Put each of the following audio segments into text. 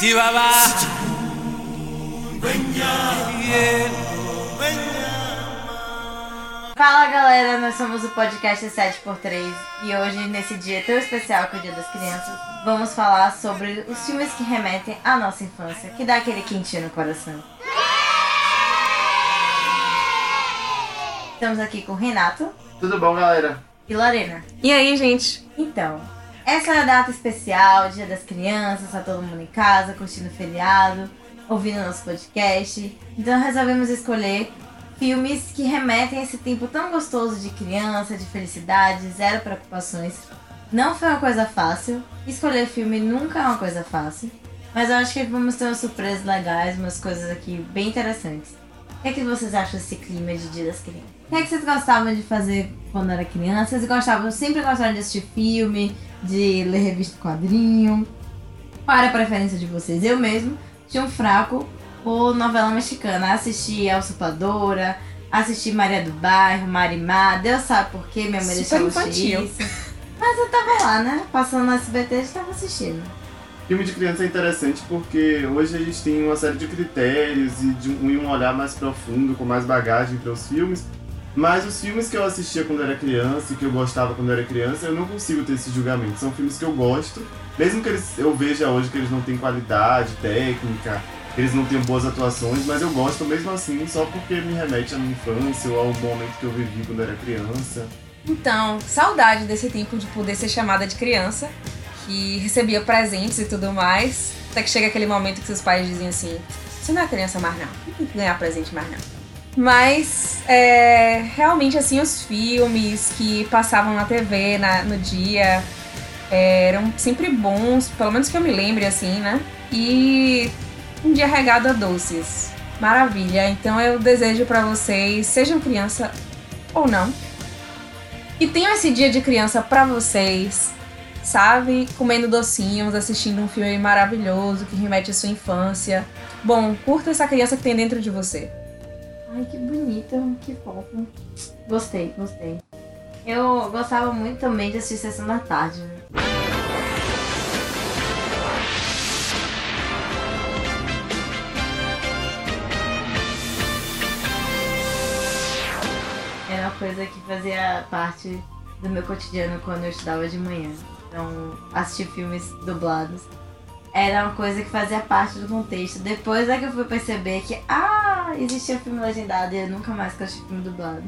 Chihuahua. Fala galera, nós somos o podcast 7x3 e hoje, nesse dia tão especial que é o Dia das Crianças, vamos falar sobre os filmes que remetem à nossa infância, que dá aquele quentinho no coração. Estamos aqui com o Renato Tudo bom, galera? e Lorena. E aí, gente? Então, essa é a data especial, Dia das Crianças, tá todo mundo em casa, curtindo o feriado, ouvindo nosso podcast. Então resolvemos escolher filmes que remetem a esse tempo tão gostoso de criança, de felicidade, zero preocupações. Não foi uma coisa fácil, escolher filme nunca é uma coisa fácil, mas eu acho que vamos ter umas surpresas legais, umas coisas aqui bem interessantes. O que, é que vocês acham desse clima de Dia das Crianças? O que, é que vocês gostavam de fazer quando era criança? Vocês gostavam, sempre gostaram de assistir filme, de ler revista quadrinho? Qual era a preferência de vocês? Eu mesmo tinha um fraco por novela mexicana. Assisti El Supadora, assisti Maria do Bairro, Marimar. Deus sabe por quê, minha mãe Super deixou infantil. isso. Mas eu tava lá, né? Passando no SBT, eu tava assistindo. Filme de criança é interessante porque hoje a gente tem uma série de critérios e de um, e um olhar mais profundo, com mais bagagem para os filmes. Mas os filmes que eu assistia quando era criança e que eu gostava quando era criança, eu não consigo ter esse julgamento. São filmes que eu gosto, mesmo que eles, eu veja hoje que eles não têm qualidade técnica, eles não têm boas atuações, mas eu gosto mesmo assim, só porque me remete à minha infância ou ao momento que eu vivi quando era criança. Então, saudade desse tempo de poder ser chamada de criança, que recebia presentes e tudo mais. Até que chega aquele momento que seus pais dizem assim: você não é criança mais não, não ganhar presente mais não. Mas, é, realmente, assim, os filmes que passavam na TV na- no dia é, eram sempre bons, pelo menos que eu me lembre, assim, né? E um dia regado a doces. Maravilha. Então eu desejo pra vocês, sejam criança ou não, e tenham esse dia de criança pra vocês, sabe? Comendo docinhos, assistindo um filme maravilhoso que remete à sua infância. Bom, curta essa criança que tem dentro de você. Ai, que bonito, que fofo. Gostei, gostei. Eu gostava muito também de assistir Sessão da Tarde. né? Era uma coisa que fazia parte do meu cotidiano quando eu estudava de manhã. Então, assistir filmes dublados era uma coisa que fazia parte do contexto. Depois é que eu fui perceber que, ah, existia filme legendado e eu nunca mais assisti filme dublado.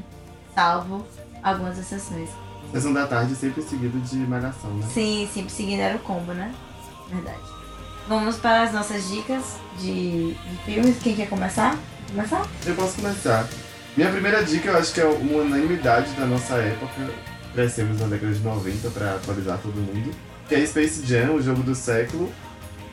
Salvo algumas exceções. Sessão da tarde sempre seguido de malhação, né? Sim, sempre seguindo era o combo, né? Verdade. Vamos para as nossas dicas de, de filmes. Quem quer começar? Começar? Eu posso começar. Minha primeira dica, eu acho que é uma unanimidade da nossa época. Crescemos na década de 90 para atualizar todo mundo. Que é Space Jam, o jogo do século.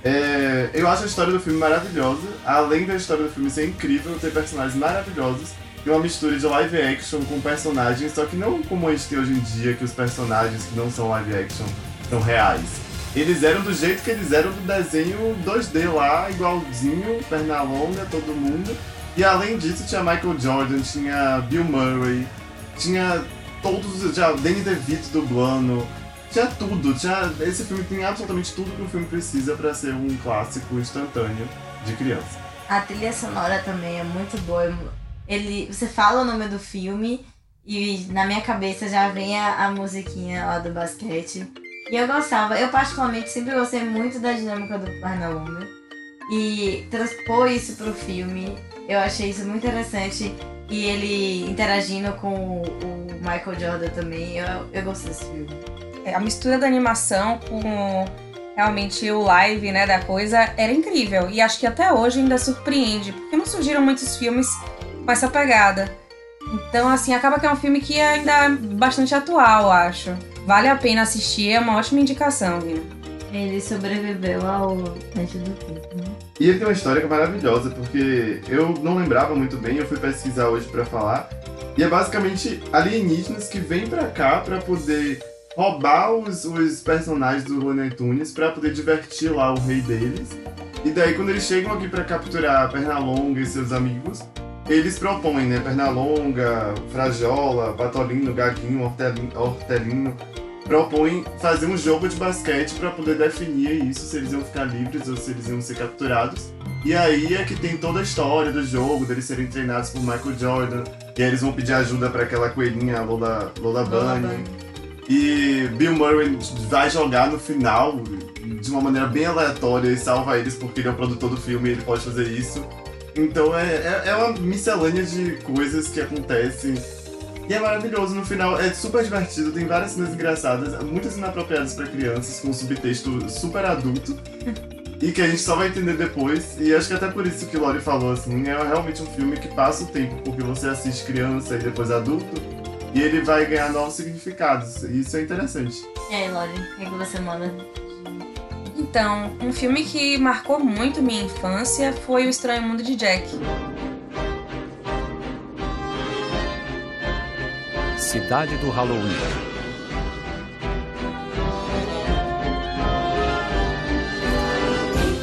É, eu acho a história do filme maravilhosa. Além da história do filme ser incrível, ter personagens maravilhosos. E uma mistura de live action com personagens, só que não como a gente tem hoje em dia, que os personagens que não são live action são reais. Eles eram do jeito que eles eram do desenho 2D lá, igualzinho, perna longa, todo mundo. E além disso, tinha Michael Jordan, tinha Bill Murray, tinha todos os. Tinha Danny DeVito dublando, tinha tudo. Tinha, esse filme tem absolutamente tudo que o filme precisa pra ser um clássico instantâneo de criança. A trilha sonora também é muito boa. Ele, você fala o nome do filme e na minha cabeça já vem a, a musiquinha lá do basquete. E eu gostava, eu particularmente sempre gostei muito da dinâmica do Pernalonga. E transpor isso pro filme, eu achei isso muito interessante. E ele interagindo com o, o Michael Jordan também, eu, eu gostei desse filme. É, A mistura da animação com realmente o live, né, da coisa, era incrível. E acho que até hoje ainda surpreende, porque não surgiram muitos filmes com essa pegada. Então, assim, acaba que é um filme que ainda é bastante atual, eu acho. Vale a pena assistir, é uma ótima indicação, viu? Ele sobreviveu ao teste do tempo, né? E ele tem uma história que é maravilhosa, porque eu não lembrava muito bem, eu fui pesquisar hoje pra falar. E é basicamente alienígenas que vêm pra cá pra poder roubar os, os personagens do Looney Tunes pra poder divertir lá o rei deles. E daí quando eles chegam aqui pra capturar Pernalonga e seus amigos, eles propõem, né? Pernalonga, Frajola, Patolino, Gaguinho, Hortelino, Hortelino propõe fazer um jogo de basquete para poder definir isso, se eles iam ficar livres ou se eles iam ser capturados. E aí é que tem toda a história do jogo, deles serem treinados por Michael Jordan, e aí eles vão pedir ajuda para aquela coelhinha Lola, Lola Bunny. E Bill Murray vai jogar no final de uma maneira bem aleatória e salva eles porque ele é o produtor do filme e ele pode fazer isso. Então é, é, é uma miscelânea de coisas que acontecem. E é maravilhoso no final, é super divertido, tem várias cenas engraçadas, muitas inapropriadas para crianças, com um subtexto super adulto. e que a gente só vai entender depois. E acho que até por isso que o Lori falou, assim, é realmente um filme que passa o tempo, porque você assiste criança e depois adulto, e ele vai ganhar novos significados. Isso é interessante. E aí, Lori, o que, é que você manda? Então, um filme que marcou muito minha infância foi O Estranho Mundo de Jack. Cidade do Halloween.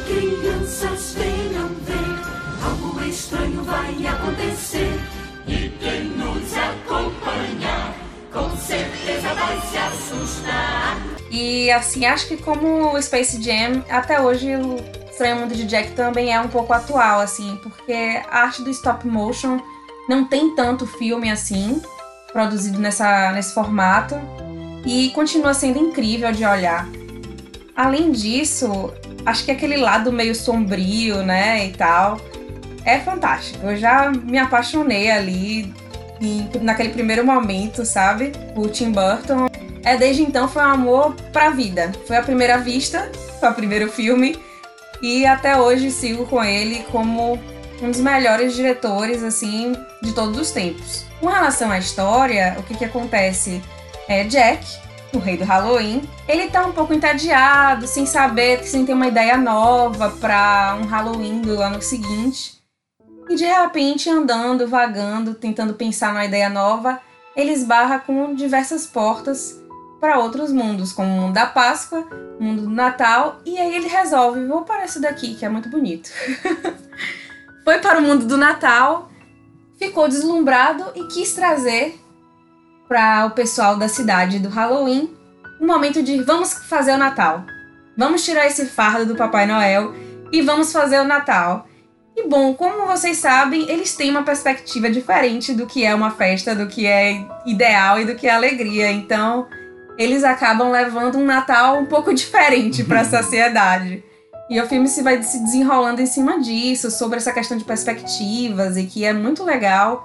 crianças venham ver, algo estranho vai acontecer. E quem nos certeza vai se assustar. E assim, acho que como o Space Jam, até hoje o Estranho Mundo de Jack também é um pouco atual, assim, porque a arte do stop motion não tem tanto filme assim, produzido nessa, nesse formato, e continua sendo incrível de olhar. Além disso, acho que aquele lado meio sombrio, né, e tal, é fantástico. Eu já me apaixonei ali em, naquele primeiro momento, sabe? O Tim Burton. É, desde então foi um amor pra vida. Foi a primeira vista, foi o primeiro filme. E até hoje sigo com ele como um dos melhores diretores, assim, de todos os tempos. Com relação à história, o que que acontece? É Jack, o rei do Halloween, ele tá um pouco entediado, sem saber, sem ter uma ideia nova para um Halloween do ano seguinte. E de repente, andando, vagando, tentando pensar numa ideia nova, ele esbarra com diversas portas para outros mundos, como o mundo da Páscoa, o mundo do Natal, e aí ele resolve, vou para esse daqui, que é muito bonito. Foi para o mundo do Natal, ficou deslumbrado e quis trazer para o pessoal da cidade do Halloween um momento de vamos fazer o Natal. Vamos tirar esse fardo do Papai Noel e vamos fazer o Natal. E bom, como vocês sabem, eles têm uma perspectiva diferente do que é uma festa, do que é ideal e do que é alegria. Então, eles acabam levando um Natal um pouco diferente para a sociedade. E o filme se vai se desenrolando em cima disso, sobre essa questão de perspectivas, e que é muito legal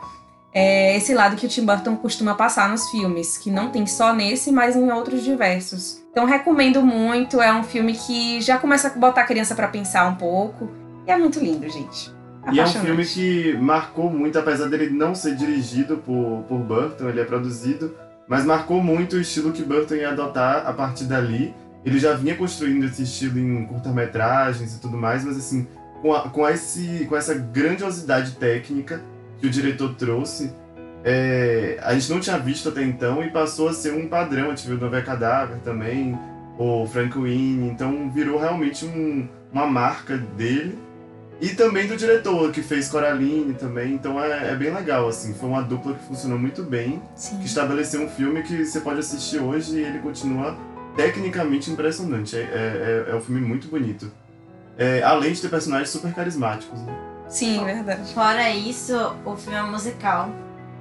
é, esse lado que o Tim Burton costuma passar nos filmes, que não tem só nesse, mas em outros diversos. Então recomendo muito, é um filme que já começa a botar a criança para pensar um pouco, e é muito lindo, gente. E é um filme que marcou muito, apesar dele não ser dirigido por, por Burton, ele é produzido, mas marcou muito o estilo que Burton ia adotar a partir dali. Ele já vinha construindo esse estilo em curta-metragens e tudo mais, mas assim, com, a, com, esse, com essa grandiosidade técnica que o diretor trouxe, é, a gente não tinha visto até então e passou a ser um padrão. A gente viu Nové Cadáver também, o Frank Winnie, então virou realmente um, uma marca dele. E também do diretor, que fez Coraline também, então é, é bem legal, assim. Foi uma dupla que funcionou muito bem, Sim. que estabeleceu um filme que você pode assistir hoje e ele continua tecnicamente impressionante. É, é, é um filme muito bonito. É, além de ter personagens super carismáticos. Né? Sim, verdade. Fora isso, o filme é musical.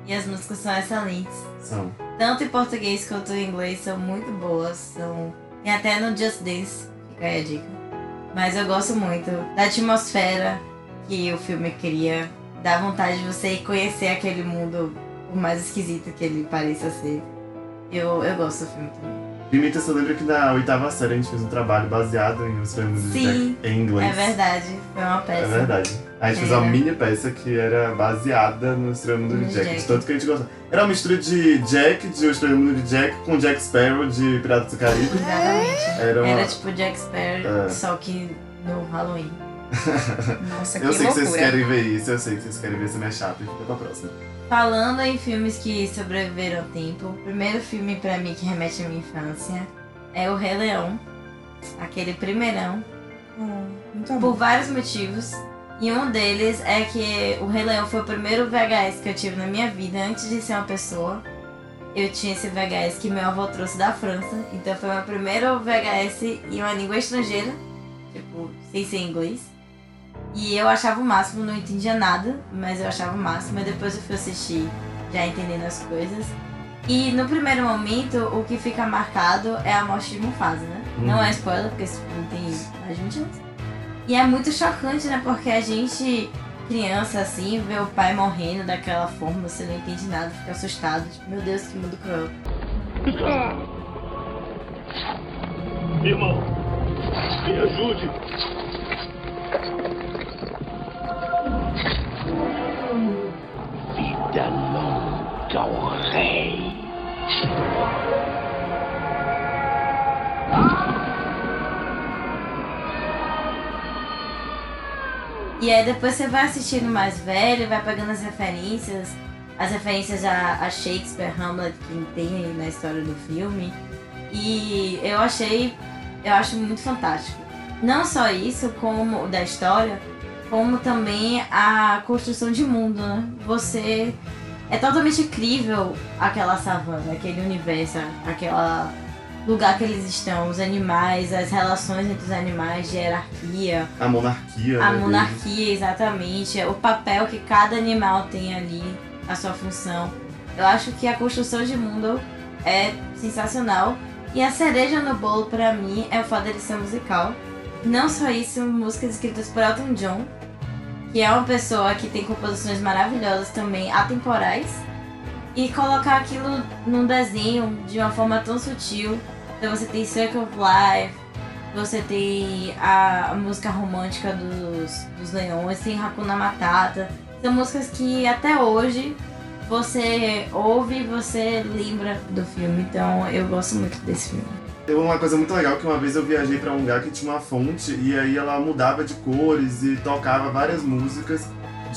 E as músicas são excelentes. São. Tanto em português quanto em inglês são muito boas. São... Tem até no Just Dance, fica aí a dica. Mas eu gosto muito da atmosfera que o filme cria. Dá vontade de você conhecer aquele mundo, por mais esquisito que ele pareça ser. Eu, eu gosto do filme também. Você lembra que na oitava série a gente fez um trabalho baseado em Os Filmes de Sim, Jack em inglês? É verdade, foi uma peça. É verdade. A gente fez uma Era. mini peça que era baseada no Estranho Mundo de Jack, Jack. de tanto que a gente gostava. Era uma mistura de Jack, de O Estranho Mundo de Jack, com Jack Sparrow de Piratas do Caribe. Exatamente. Era uma... Era tipo Jack Sparrow, É. só que no Halloween. Nossa, que Eu sei que loucura. vocês querem ver isso, eu sei que vocês querem ver essa minha chapa e fica pra próxima. Falando em filmes que sobreviveram ao tempo, o primeiro filme pra mim que remete à minha infância é O Rei Leão. Aquele primeirão. Hum, Por vários motivos. E um deles é que o Rei Leão foi o primeiro VHS que eu tive na minha vida antes de ser uma pessoa. eu tinha esse VHS que meu avô trouxe da França. Então foi meu primeiro VHS em uma língua estrangeira, tipo, sem ser inglês. E eu achava o máximo, não entendia nada, mas eu achava o máximo. E depois eu fui assistir, já entendendo as coisas. E no primeiro momento, o que fica marcado é a morte de Mufasa, né? Uhum. Não é spoiler, porque filme tem mais de 20 anos. E é muito chocante, né? Porque a gente, criança assim, vê o pai morrendo daquela forma, você não entende nada, fica assustado. Tipo, meu Deus, que mundo cruel. Irmão, me ajude. Vida longa ao rei. E aí depois você vai assistindo mais velho, vai pegando as referências, as referências a, a Shakespeare, Hamlet que tem na história do filme. E eu achei, eu acho muito fantástico. Não só isso, como da história, como também a construção de mundo, né? Você é totalmente incrível aquela savana, aquele universo, aquela lugar que eles estão, os animais, as relações entre os animais, de hierarquia, A monarquia. a né, monarquia, exatamente, o papel que cada animal tem ali, a sua função. Eu acho que a construção de mundo é sensacional. E a cereja no bolo pra mim é o fato dele ser musical. Não só isso, músicas escritas por Elton John, que é uma pessoa que tem composições maravilhosas também, atemporais. E colocar aquilo num desenho de uma forma tão sutil. Então você tem Circle of Life, você tem a, música romântica dos, dos leões, tem Hakuna Matata. São músicas que até hoje você ouve e você lembra do filme. Então eu gosto muito desse filme. Tem uma coisa muito legal que uma vez eu viajei pra um lugar que tinha uma fonte e aí ela mudava de cores e tocava várias músicas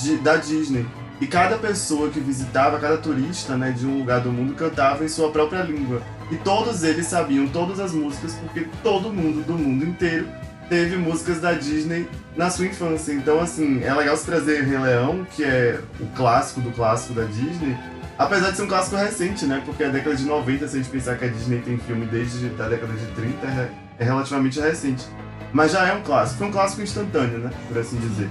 de- da Disney. E cada pessoa que visitava, cada turista né, de um lugar do mundo cantava em sua própria língua. E todos eles sabiam todas as músicas porque todo mundo do mundo inteiro teve músicas da Disney na sua infância. Então, assim, é legal se trazer Rei Leão, que é o clássico do clássico da Disney, Apesar de ser um clássico recente, né? Porque a década de 90, se a gente pensar que a Disney tem filme desde a década de 30, é, é relativamente recente. Mas já é um clássico. Foi um clássico instantâneo, né? Por assim dizer.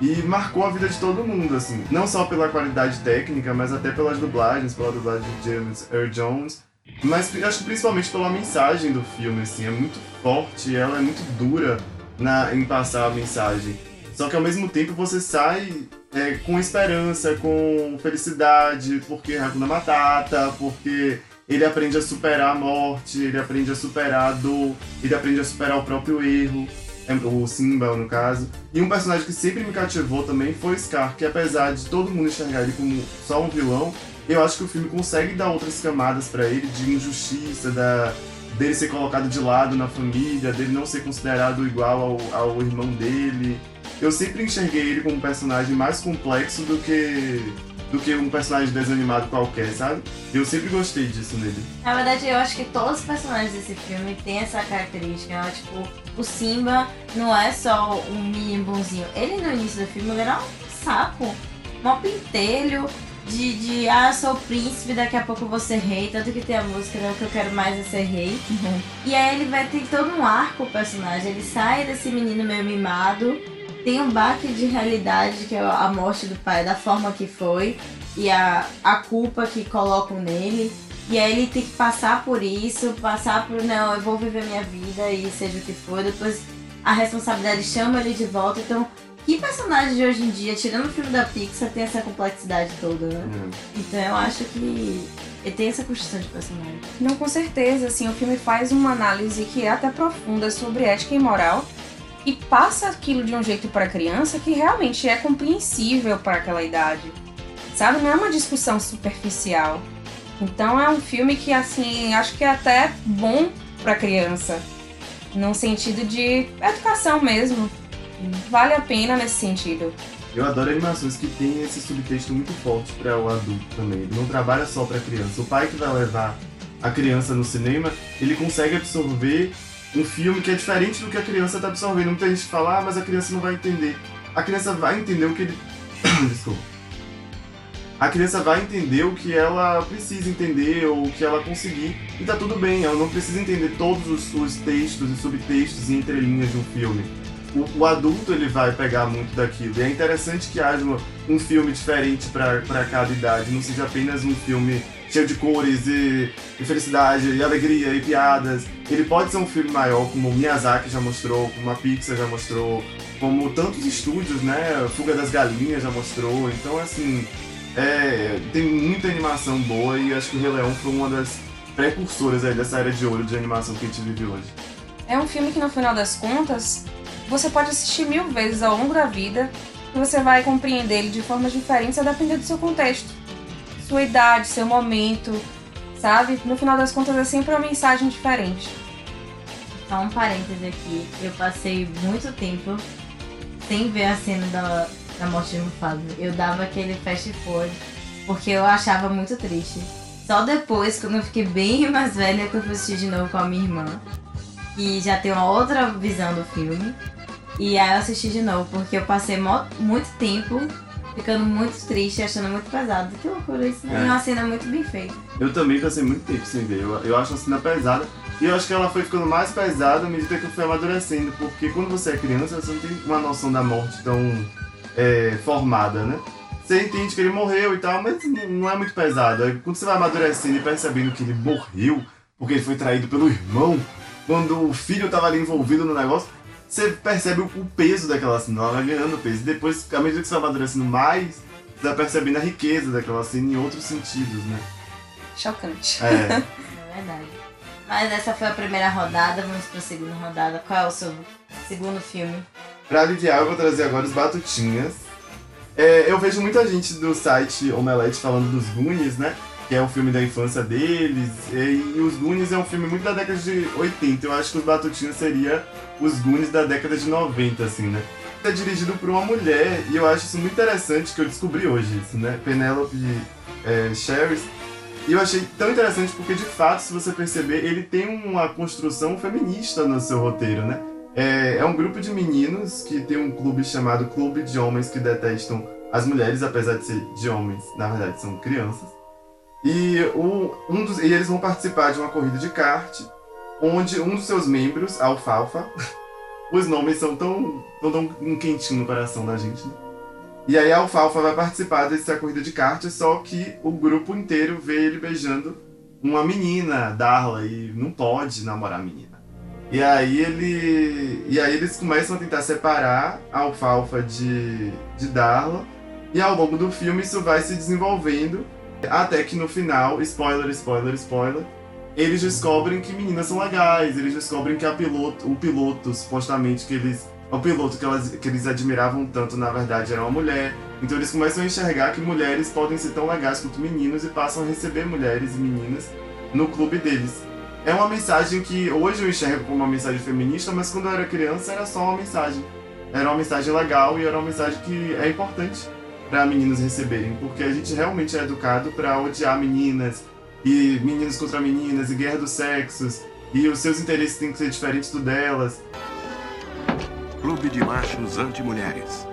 E marcou a vida de todo mundo, assim. Não só pela qualidade técnica, mas até pelas dublagens, pela dublagem de James Earl Jones. Mas acho que principalmente pela mensagem do filme, assim. É muito forte, ela é muito dura na, em passar a mensagem. Só que ao mesmo tempo você sai é, com esperança, com felicidade, porque Hakuna Matata, porque ele aprende a superar a morte, ele aprende a superar a dor, ele aprende a superar o próprio erro, é, o Simba no caso. E um personagem que sempre me cativou também foi Scar, que apesar de todo mundo enxergar ele como só um vilão, eu acho que o filme consegue dar outras camadas pra ele de injustiça, da, dele ser colocado de lado na família, dele não ser considerado igual ao, ao irmão dele. Eu sempre enxerguei ele como um personagem mais complexo do que do que um personagem desanimado qualquer, sabe? Eu sempre gostei disso nele. Na verdade, eu acho que todos os personagens desse filme têm essa característica. né? Tipo, o Simba não é só um menino bonzinho. Ele no início do filme ele era um saco, um pentelho de, de ah, sou o príncipe, daqui a pouco eu vou ser rei. Tanto que tem a música, né, o que eu quero mais é ser rei. E aí ele vai ter todo um arco o personagem. Ele sai desse menino meio mimado, tem um baque de realidade, que é a morte do pai, da forma que foi, e a, a culpa que colocam nele. E aí ele tem que passar por isso, passar por, não, eu vou viver minha vida e seja o que for. Depois a responsabilidade chama ele de volta. Então, que personagem de hoje em dia, tirando o filme da Pixar, tem essa complexidade toda, né? Então eu acho que ele tem essa construção de personagem. Não, com certeza, assim, o filme faz uma análise que é até profunda sobre ética e moral e passa aquilo de um jeito para criança que realmente é compreensível para aquela idade. Sabe, não é uma discussão superficial. Então é um filme que assim, acho que é até bom para criança, num sentido de educação mesmo. Vale a pena nesse sentido. Eu adoro animações que tem esse subtexto muito forte para o adulto também. Ele não trabalha só para criança. O pai que vai levar a criança no cinema, ele consegue absorver um filme que é diferente do que a criança está absorvendo. Muita gente fala, ah, mas a criança não vai entender. A criança vai entender o que ele. Desculpa. a criança vai entender o que ela precisa entender ou o que ela conseguir. E tá tudo bem, ela não precisa entender todos os, os textos e subtextos e entrelinhas de um filme. O, o, adulto ele vai pegar muito daquilo. E é interessante que haja um, um filme diferente para cada idade, não seja apenas um filme cheio de cores e, e, felicidade e alegria e piadas. Ele pode ser um filme maior, como Miyazaki já mostrou, como a Pixar já mostrou, como tantos estúdios, né? Fuga das Galinhas já mostrou. Então, assim, é, tem muita animação boa e acho que o Rei Leão foi uma das precursoras aí dessa era de ouro de animação que a gente vive hoje. É um filme que no final das contas você pode assistir mil vezes ao longo da vida e você vai compreender ele de formas diferentes a depender do seu contexto, sua idade, seu momento, sabe? No final das contas é sempre uma mensagem diferente. Só um parêntese aqui, eu passei muito tempo sem ver a cena da, da morte de Mufasa. Eu dava aquele fast forward porque eu achava muito triste. Só depois, quando eu fiquei bem mais velha, que eu fui assistir de novo com a minha irmã, que já tem uma outra visão do filme. E aí eu assisti de novo, porque eu passei muito tempo ficando muito triste, achando muito pesado. Que loucura isso, né? É uma cena muito bem feita. Eu também passei muito tempo sem ver. Eu, eu acho a cena pesada. E eu acho que ela foi ficando mais pesada à medida que eu fui amadurecendo. Porque quando você é criança, você não tem uma noção da morte tão é, formada, né? Você entende que ele morreu e tal, mas não é muito pesado. Aí, quando você vai amadurecendo e percebendo que ele morreu porque ele foi traído pelo irmão, quando o filho estava ali envolvido no negócio, você percebe o peso daquela cena, ela vai ganhando peso. E depois, à medida que você vai amadurecendo mais, você vai percebendo a riqueza daquela cena em outros sentidos, né? Chocante. É. é verdade. Mas essa foi a primeira rodada, vamos para a segunda rodada. Qual é o seu segundo filme? Pra aliviar, eu vou trazer agora os Batutinhas. É, eu vejo muita gente do site Omelete falando dos Goonies, né? Que é o filme da infância deles. E, e, os Goonies é um filme muito da década de 80. Eu acho que os Batutinhas seria os Goonies da década de 90, assim, né? É dirigido por uma mulher e eu acho isso muito interessante que eu descobri hoje, isso, né? Penelope é, Sherris. E eu achei tão interessante porque, de fato, se você perceber, ele tem uma construção feminista no seu roteiro, né? É, é um grupo de meninos que tem um clube chamado Clube de Homens que Detestam as Mulheres, apesar de ser de homens, na verdade são crianças. E, o, um dos, e eles vão participar de uma corrida de kart, onde um dos seus membros, Alfalfa, os nomes são tão, tão, tão um quentinho no coração da gente, né? E aí a Alfalfa vai participar dessa corrida de kart, só que o grupo inteiro vê ele beijando uma menina, Darla, e não pode namorar a menina. E aí ele. E aí eles começam a tentar separar a alfalfa de, de Darla. E ao longo do filme isso vai se desenvolvendo. Até que no final, spoiler, spoiler, spoiler, eles descobrem que meninas são legais, eles descobrem que a piloto, o piloto, supostamente, que eles. O piloto que, elas, que eles admiravam tanto, na verdade, era uma mulher. Então eles começam a enxergar que mulheres podem ser tão legais quanto meninos e passam a receber mulheres e meninas no clube deles é uma mensagem que hoje eu enxergo como uma mensagem feminista, mas quando eu era criança era só uma mensagem. Era uma mensagem legal e era uma mensagem que é importante para meninas receberem, porque a gente realmente é educado para odiar meninas e meninos contra meninas e guerra dos sexos e os seus interesses têm que ser diferentes do delas. Clube de Machos Anti-Mulheres.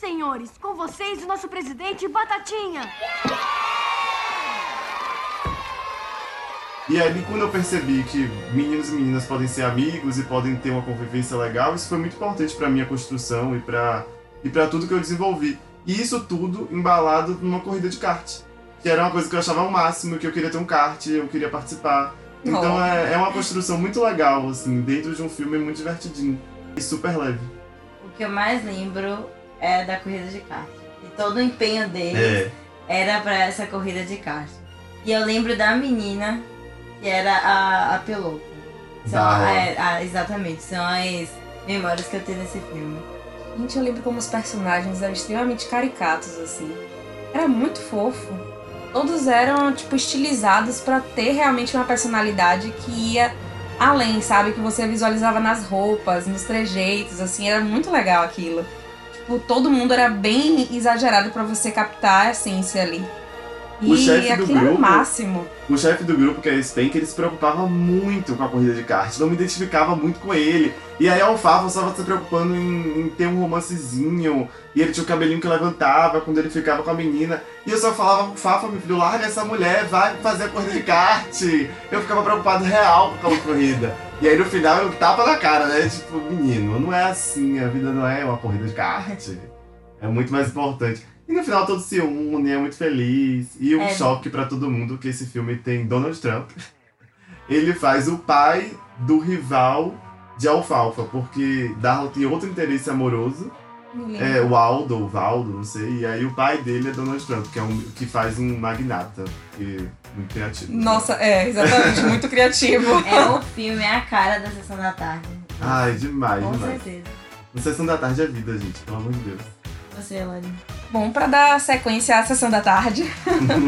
senhores, com vocês o nosso presidente Batatinha. E aí, quando eu percebi que meninos e meninas podem ser amigos e podem ter uma convivência legal, isso foi muito importante para minha construção e para e para tudo que eu desenvolvi. E isso tudo embalado numa corrida de kart, que era uma coisa que eu achava o máximo, que eu queria ter um kart, eu queria participar. Então oh. é, é uma construção muito legal, assim, dentro de um filme muito divertidinho e super leve. O que eu mais lembro é da corrida de kart. E todo o empenho deles é. era para essa corrida de kart. E eu lembro da menina que era a, a piloto. São, a, exatamente, são as memórias que eu tenho nesse filme. Gente, eu lembro como os personagens eram extremamente caricatos, assim. Era muito fofo. Todos eram, tipo, estilizados para ter realmente uma personalidade que ia além, sabe? Que você visualizava nas roupas, nos trejeitos, assim. Era muito legal aquilo tipo, todo mundo era bem exagerado para você captar a essência ali. O E chefe do é o grupo- máximo. O chefe do grupo, que é o Spank, ele se preocupava muito com a corrida de kart. Não me identificava muito com ele. E aí a Alfafa só estava se preocupando em, em ter um romancezinho. E ele tinha o cabelinho que levantava quando ele ficava com a menina. E eu só falava, Fafa, meu filho, larga essa mulher, vai fazer a corrida de kart. Eu ficava preocupado real com aquela corrida. E aí no final eu tapa na cara, né? Tipo, menino, não é assim, a vida não é uma corrida de kart. É muito mais importante. E no final todos se unem, é muito feliz. E um É. choque pra todo mundo que esse filme tem Donald Trump. Ele faz o pai do rival de Alfalfa, porque Darla tem outro interesse amoroso. É o Aldo, o Valdo, não sei. E aí o pai dele é Donald Trump, que é um que faz um magnata. Que muito criativo. Nossa, é, exatamente, muito criativo. É o filme, é a cara da sessão da tarde. Ai, demais, Com demais. certeza. Sessão da tarde é vida, gente, pelo amor de Deus. Você, Lani. Bom, pra dar sequência à sessão da tarde,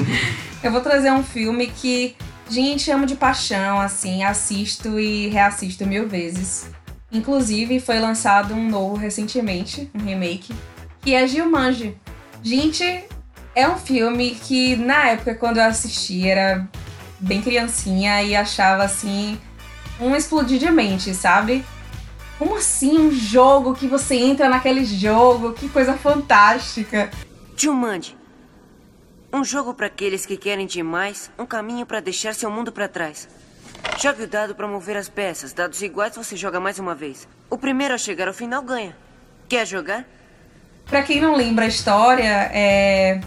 eu vou trazer um filme que, gente, amo de paixão, assim, assisto e reassisto mil vezes. Inclusive, foi lançado um novo recentemente, um remake, que é Gilmanji. Gente, é um filme que, na época, quando eu assisti, era bem criancinha e achava, assim, um explodir de mente, sabe? Como assim um jogo que você entra naquele jogo? Que coisa fantástica. Jumanji. Um jogo para aqueles que querem demais, um caminho para deixar seu mundo para trás. Jogue o dado para mover as peças. Dados iguais você joga mais uma vez. O primeiro a chegar ao final ganha. Quer jogar? Pra quem não lembra a história, é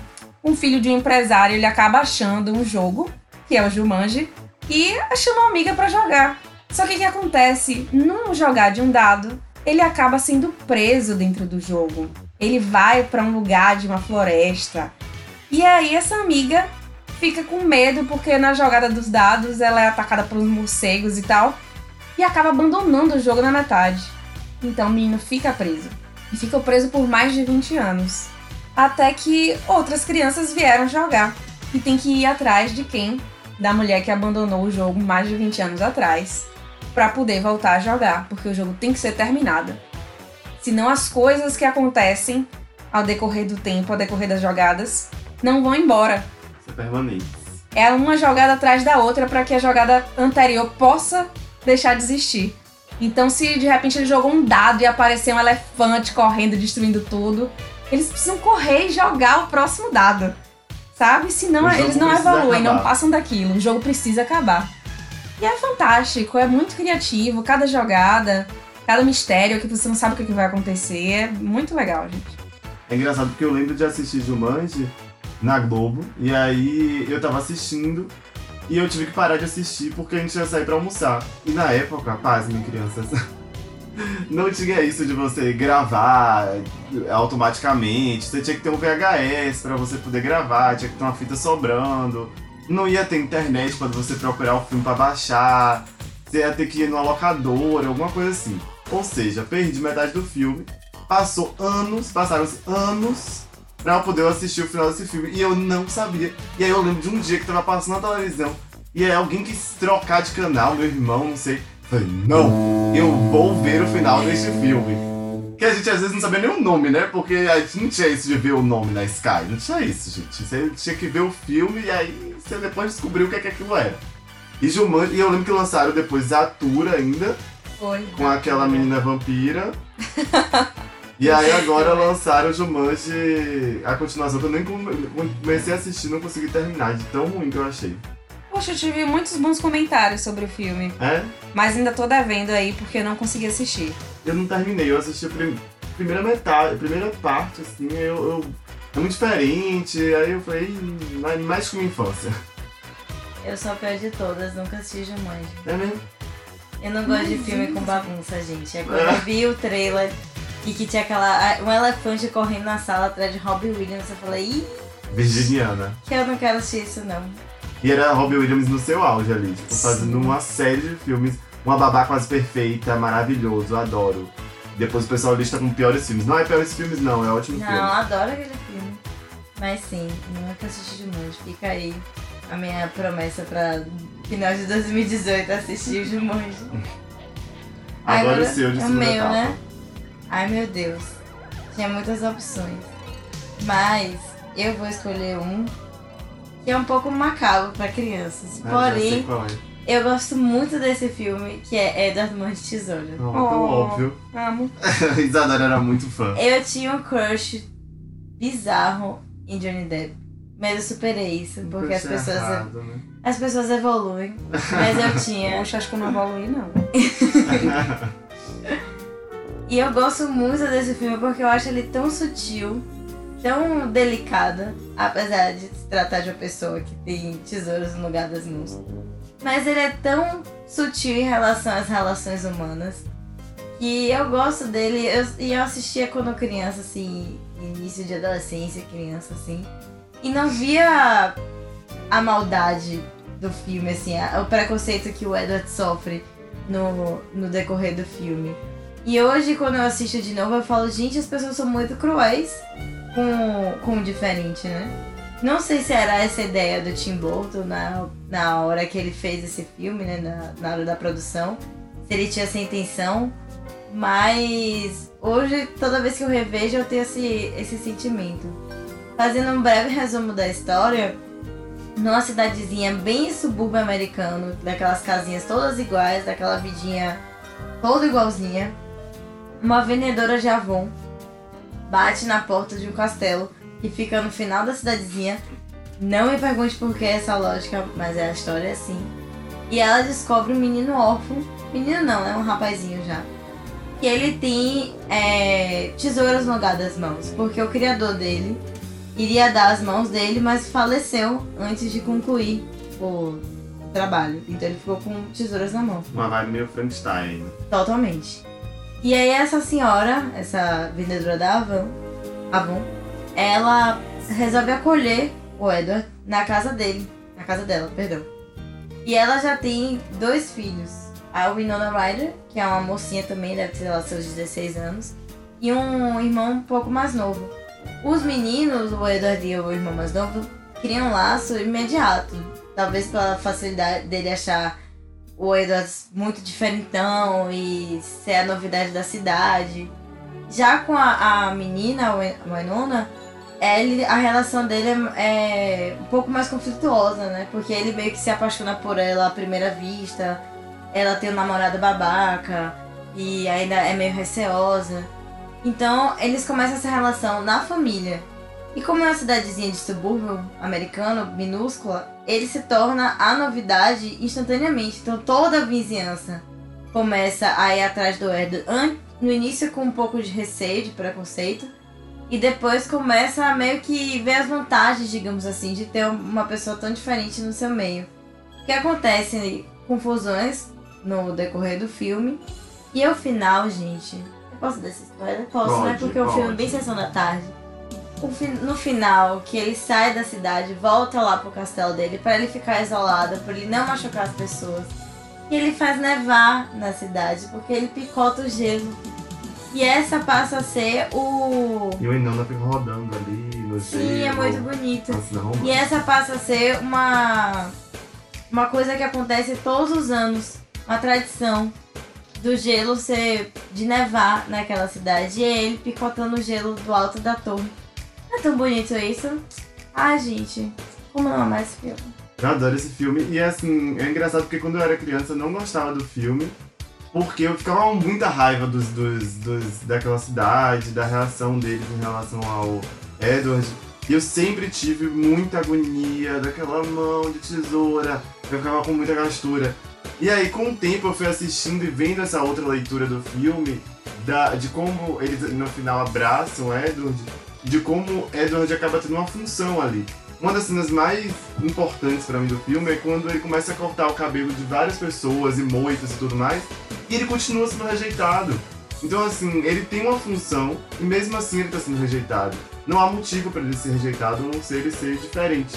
um filho de um empresário, ele acaba achando um jogo, que é o Jumanji, e chama uma amiga pra jogar. Só que o que acontece? No jogar de um dado, ele acaba sendo preso dentro do jogo. Ele vai pra um lugar de uma floresta. E aí essa amiga fica com medo porque na jogada dos dados ela é atacada uns morcegos e tal, e acaba abandonando o jogo na metade. Então o menino fica preso e ficou preso por mais de 20 anos. Até que outras crianças vieram jogar e tem que ir atrás de quem? Da mulher que abandonou o jogo mais de 20 anos atrás para poder voltar a jogar, porque o jogo tem que ser terminado. Senão as coisas que acontecem ao decorrer do tempo, ao decorrer das jogadas, não vão embora. Isso é permanente. É uma jogada atrás da outra para que a jogada anterior possa deixar de existir. Então, se de repente ele jogou um dado e apareceu um elefante correndo, destruindo tudo, eles precisam correr e jogar o próximo dado. Sabe? Senão eles não evoluem, não acabar. passam daquilo. O jogo precisa acabar. E é fantástico, é muito criativo. Cada jogada, cada mistério que você não sabe o que vai acontecer. É muito legal, gente. É engraçado porque eu lembro de assistir Jumanji na Globo, e aí eu tava assistindo, e eu tive que parar de assistir porque a gente ia sair pra almoçar. E na época, pasmem crianças, não tinha isso de você gravar automaticamente, você tinha que ter um VHS pra você poder gravar, tinha que ter uma fita sobrando, não ia ter internet pra você procurar o filme pra baixar, você ia ter que ir numa locadora, alguma coisa assim. Ou seja, perdi metade do filme, passou anos, passaram-se anos pra eu poder assistir o final desse filme. E eu não sabia. E aí eu lembro de um dia que tava passando na televisão. E aí alguém quis trocar de canal, meu irmão, não sei. Falei, não, eu vou ver o final deste filme. Que a gente às vezes não sabia nem o nome, né? Porque a gente não tinha isso de ver o nome na Sky. Não tinha isso, gente. Você tinha que ver o filme e aí você depois descobriu o que, é que aquilo era. E Jumanji, e eu lembro que lançaram depois Zatura ainda, Foi. com aquela menina vampira. E aí agora lançaram o Jumanji, a continuação que eu nem come- comecei a assistir, não consegui terminar, de tão ruim que eu achei. Poxa, eu tive muitos bons comentários sobre o filme. É? Mas ainda tô devendo aí porque eu não consegui assistir. Eu não terminei, eu assisti a prim- primeira metade, a primeira parte, assim, eu, eu- é muito diferente, aí eu falei, "Ih, mais- que minha infância. Eu sou a pior de todas, nunca assisti Jumanji. É mesmo? Eu não gosto de filme com bagunça, gente. Agora eu vi o trailer e que tinha aquela. um elefante correndo na sala atrás de Robbie Williams. Eu falei, ih, Virginiana. que eu não quero assistir isso não. E era Robbie Williams no seu auge ali, tipo, fazendo uma série de filmes, uma babá quase perfeita, maravilhoso, adoro. Depois o pessoal lista com piores filmes. Não é piores filmes, não, é ótimo Não, filme. adoro aquele filme. Mas sim, nunca assisti Jumanji. Fica aí a minha promessa pra final de 2018 assistir o Jumanji. Agora o seu de o segunda meu, etapa. né? Ai meu Deus. Tinha muitas opções. Mas eu vou escolher um que é um pouco macabro pra crianças. Ah, já sei Porém, qual é. eu gosto muito desse filme, que é Edward Mãos de Tesoura. Oh, tão óbvio. Amo. Isadora era muito fã. Eu tinha um crush bizarro em Johnny Depp. Mas eu superei isso, porque as pessoas, errada, né? as pessoas evoluem. Mas eu tinha. Poxa, acho que eu não evolui, não. E eu gosto muito desse filme porque eu acho ele tão sutil, tão delicado, apesar de se tratar de uma pessoa que tem tesouros no lugar das mãos. Mas ele é tão sutil em relação às relações humanas que eu gosto dele. Eu, e eu assistia quando criança, assim, início de adolescência, criança, assim, e não via a maldade do filme, assim, a- o preconceito que o Edward sofre no, no decorrer do filme. E hoje, quando eu assisto de novo, eu falo, gente, as pessoas são muito cruéis com, com o diferente, né? Não sei se era essa ideia do Tim Burton na, na hora que ele fez esse filme, né? Na, na hora da produção. Se ele tinha essa intenção. Mas hoje, toda vez que eu revejo, eu tenho esse, esse sentimento. Fazendo um breve resumo da história, numa cidadezinha bem subúrbio americano, daquelas casinhas todas iguais, daquela vidinha toda igualzinha, uma vendedora de Avon bate na porta de um castelo que fica no final da cidadezinha. Não me pergunte por que essa lógica, mas é a história é assim. E ela descobre um menino órfão. Menino não, é um rapazinho já. Que ele tem é, tesouras no lugar das mãos. Porque o criador dele iria dar as mãos dele, mas faleceu antes de concluir o trabalho. Então ele ficou com tesouras na mão. Uma vibe meio Frankenstein. Totalmente. E aí essa senhora, essa vendedora da Avon, Avon, ela resolve acolher o Edward na casa dele. Na casa dela, perdão. E ela já tem dois filhos. A Winona Ryder, que é uma mocinha também, deve ter lá seus 16 anos. E um irmão um pouco mais novo. Os meninos, o Edward e o irmão mais novo, criam um laço imediato. Talvez pela facilidade dele achar o Edward muito diferentão e ser a novidade da cidade. Já com a, a menina, a Winona, ele, a relação dele é, é um pouco mais conflituosa, né? Porque ele meio que se apaixona por ela à primeira vista, ela tem um namorado babaca e ainda é meio receosa. Então eles começam essa relação na família. E como é uma cidadezinha de subúrbio americano, minúscula, ele se torna a novidade instantaneamente. Então toda a vizinhança começa a ir atrás do Ed. An- No início com um pouco de receio, de preconceito. E depois começa a meio que ver as vantagens, digamos assim, de ter uma pessoa tão diferente no seu meio. O que acontece? Confusões no decorrer do filme. E ao final, gente. Eu posso dar essa spoiler? Posso, né? Pode, Porque o filme é pode. bem sessão da tarde. O fi- no final, que ele sai da cidade, volta lá pro castelo dele pra ele ficar isolado, pra ele não machucar as pessoas. E ele faz nevar na cidade, porque ele picota o gelo. E essa passa a ser o. E o Inanna fica rodando ali no Sim, é gelo. muito bonito. E essa passa a ser uma. Uma coisa que acontece todos os anos. Uma tradição do gelo ser. de nevar naquela cidade. E é ele picotando o gelo do alto da torre. Não é tão bonito isso? Ai, gente. Como não amar esse filme? Eu adoro esse filme. E assim, é engraçado porque quando eu era criança eu não gostava do filme. Porque eu ficava com muita raiva dos, dos, dos, daquela cidade, da reação deles em relação ao Edward. E eu sempre tive muita agonia daquela mão de tesoura. Eu ficava com muita gastura. E aí, com o tempo, eu fui assistindo e vendo essa outra leitura do filme, da, de como eles no final abraçam Edward, de como Edward acaba tendo uma função ali. Uma das cenas mais importantes pra mim do filme é quando ele começa a cortar o cabelo de várias pessoas e moitas e tudo mais, e ele continua sendo rejeitado. Então, assim, ele tem uma função e mesmo assim ele tá sendo rejeitado. Não há motivo pra ele ser rejeitado a não ser ele ser diferente.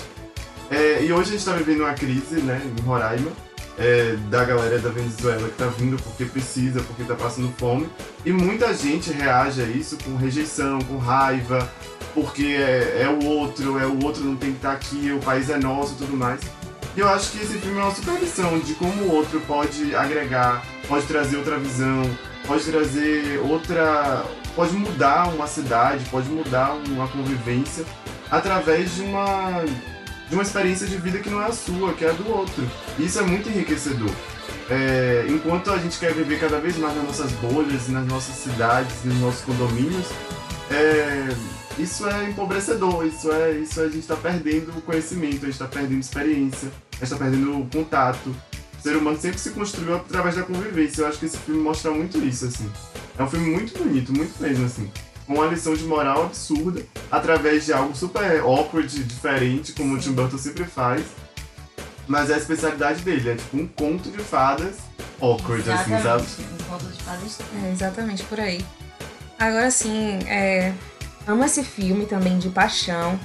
É, e hoje a gente tá vivendo uma crise, né, em Roraima, é, da galera da Venezuela que tá vindo porque precisa, porque tá passando fome. E muita gente reage a isso com rejeição, com raiva, porque é, é o outro, é o outro não tem que estar aqui, o país é nosso e tudo mais. E eu acho que esse filme é uma super lição de como o outro pode agregar, pode trazer outra visão, pode trazer outra. pode mudar uma cidade, pode mudar uma convivência através de uma. De uma experiência de vida que não é a sua, que é a do outro. E isso é muito enriquecedor. É, enquanto a gente quer viver cada vez mais nas nossas bolhas, nas nossas cidades, nos nossos condomínios, é, isso é empobrecedor, isso é, isso é, a gente está perdendo conhecimento, a gente está perdendo experiência, a gente está perdendo contato. O ser humano sempre se construiu através da convivência. Eu acho que esse filme mostra muito isso, assim. É um filme muito bonito, muito mesmo, assim. Com uma lição de moral absurda, através de algo super awkward, diferente, como o Tim Burton sempre faz. Mas é a especialidade dele, é tipo um conto de fadas awkward, assim, sabe? Exatamente, um conto de fadas É exatamente por aí. Agora sim, é, amo esse filme também de paixão.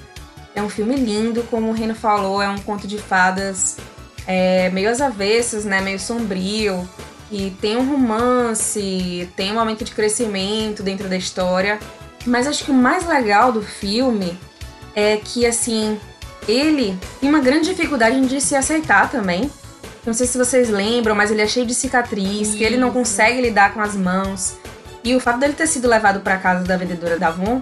É um filme lindo, como o Reno falou, é um conto de fadas é, meio às avessas, né? Meio sombrio. E tem um romance, tem um momento de crescimento dentro da história. Mas acho que o mais legal do filme é que, assim, ele tem uma grande dificuldade de se aceitar também. Não sei se vocês lembram, mas ele é cheio de cicatriz, que ele não consegue lidar com as mãos. E o fato dele ter sido levado para casa da vendedora da Avon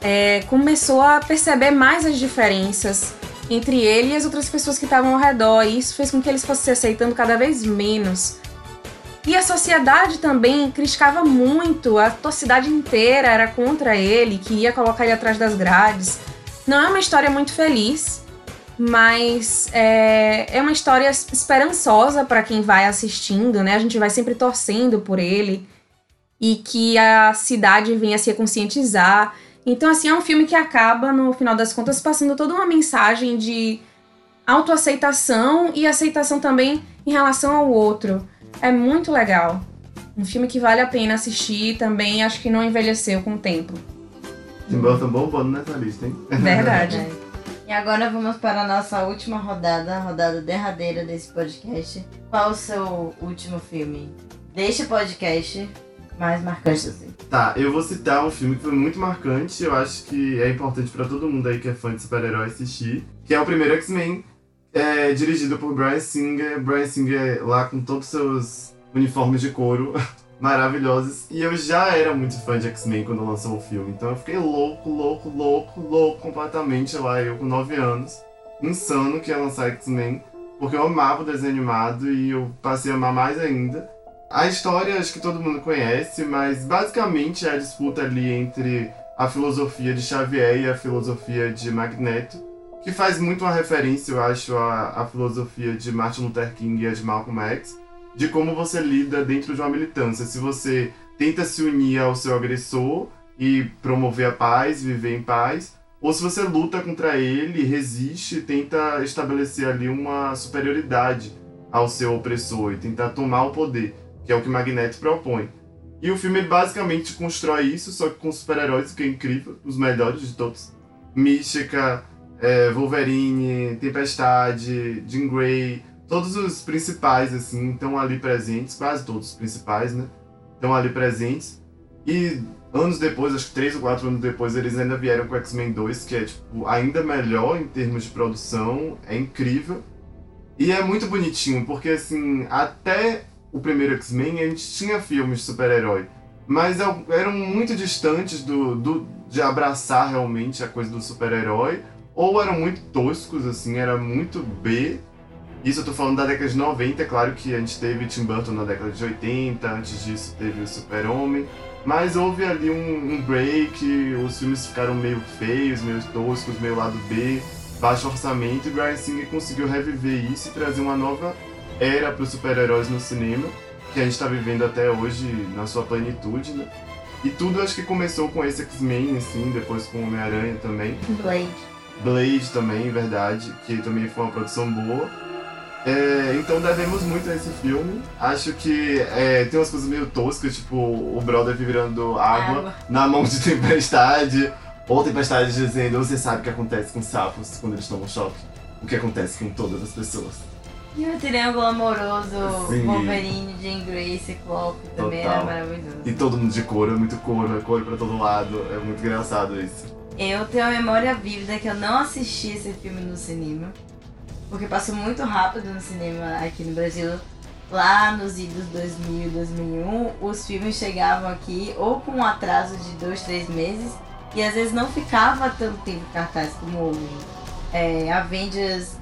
é, começou a perceber mais as diferenças entre ele e as outras pessoas que estavam ao redor. E isso fez com que eles fossem se aceitando cada vez menos. E a sociedade também criticava muito, a torcida inteira era contra ele, queria colocar ele atrás das grades. Não é uma história muito feliz, mas é, é uma história esperançosa para quem vai assistindo, né? A gente vai sempre torcendo por ele e que a cidade venha se conscientizar. Então, assim, é um filme que acaba, no final das contas, passando toda uma mensagem de autoaceitação e aceitação também em relação ao outro. É muito legal. Um filme que vale a pena assistir também, acho que não envelheceu com o tempo. Tim Burton bombando nessa lista, hein? Verdade. E agora vamos para a nossa última rodada, a rodada derradeira desse podcast. Qual o seu último filme deste podcast mais marcante assim? Tá, eu vou citar um filme que foi muito marcante, eu acho que é importante pra todo mundo aí que é fã de super-herói assistir, que é o primeiro X-Men, é, dirigido por Brian Singer. Brian Singer lá com todos os seus uniformes de couro maravilhosos. E eu já era muito fã de X-Men quando lançou o filme, então eu fiquei louco, louco, louco, louco completamente lá, eu com 9 anos, insano que ia lançar X-Men, porque eu amava o desenho animado e eu passei a amar mais ainda. A história acho que todo mundo conhece, mas basicamente é a disputa ali entre a filosofia de Xavier e a filosofia de Magneto, que faz muito uma referência, eu acho, à, à filosofia de Martin Luther King e a de Malcolm X, de como você lida dentro de uma militância. Se você tenta se unir ao seu agressor e promover a paz, viver em paz, ou se você luta contra ele, resiste, tenta estabelecer ali uma superioridade ao seu opressor e tentar tomar o poder que é o que Magneto propõe. E o filme basicamente constrói isso, só que com super-heróis, que é incrível, os melhores de todos. Mística, é, Wolverine, Tempestade, Jean Grey, todos os principais, assim, estão ali presentes, quase todos os principais, né? Estão ali presentes. E anos depois, acho que três ou quatro anos depois, eles ainda vieram com X-Men 2, que é, tipo, ainda melhor em termos de produção, é incrível. E é muito bonitinho, porque, assim, até o primeiro X-Men, a gente tinha filmes de super-herói, mas eram muito distantes do, do, de abraçar realmente a coisa do super-herói, ou eram muito toscos, assim, era muito B. Isso eu tô falando da década de 90, é claro que a gente teve Tim Burton na década de 80, antes disso teve o Super-Homem, mas houve ali um, um break, os filmes ficaram meio feios, meio toscos, meio lado B, baixo orçamento, e Brian Singer conseguiu reviver isso e trazer uma nova era para os super-heróis no cinema, que a gente está vivendo até hoje na sua plenitude, né? E tudo acho que começou com esse X-Men, assim, depois com Homem-Aranha também. Blade. Blade também, verdade, que também foi uma produção boa. É, então devemos muito a esse filme. Acho que é, tem umas coisas meio toscas, tipo o brother virando água, Água. na mão de tempestade. Ou tempestade dizendo, você sabe o que acontece com sapos quando eles tomam choque? O que acontece com todas as pessoas. E o triângulo amoroso, Sim. Wolverine, Jean Grey, Ciclope também Total. era maravilhoso. E todo mundo de couro, é muito couro, é couro pra todo lado. É muito engraçado isso. Eu tenho uma memória vívida que eu não assisti esse filme no cinema. Porque passou muito rápido no cinema aqui no Brasil. Lá nos idos 2000, 2001, os filmes chegavam aqui ou com um atraso de dois, três meses. E às vezes não ficava tanto tempo em cartaz como hoje. é, Avengers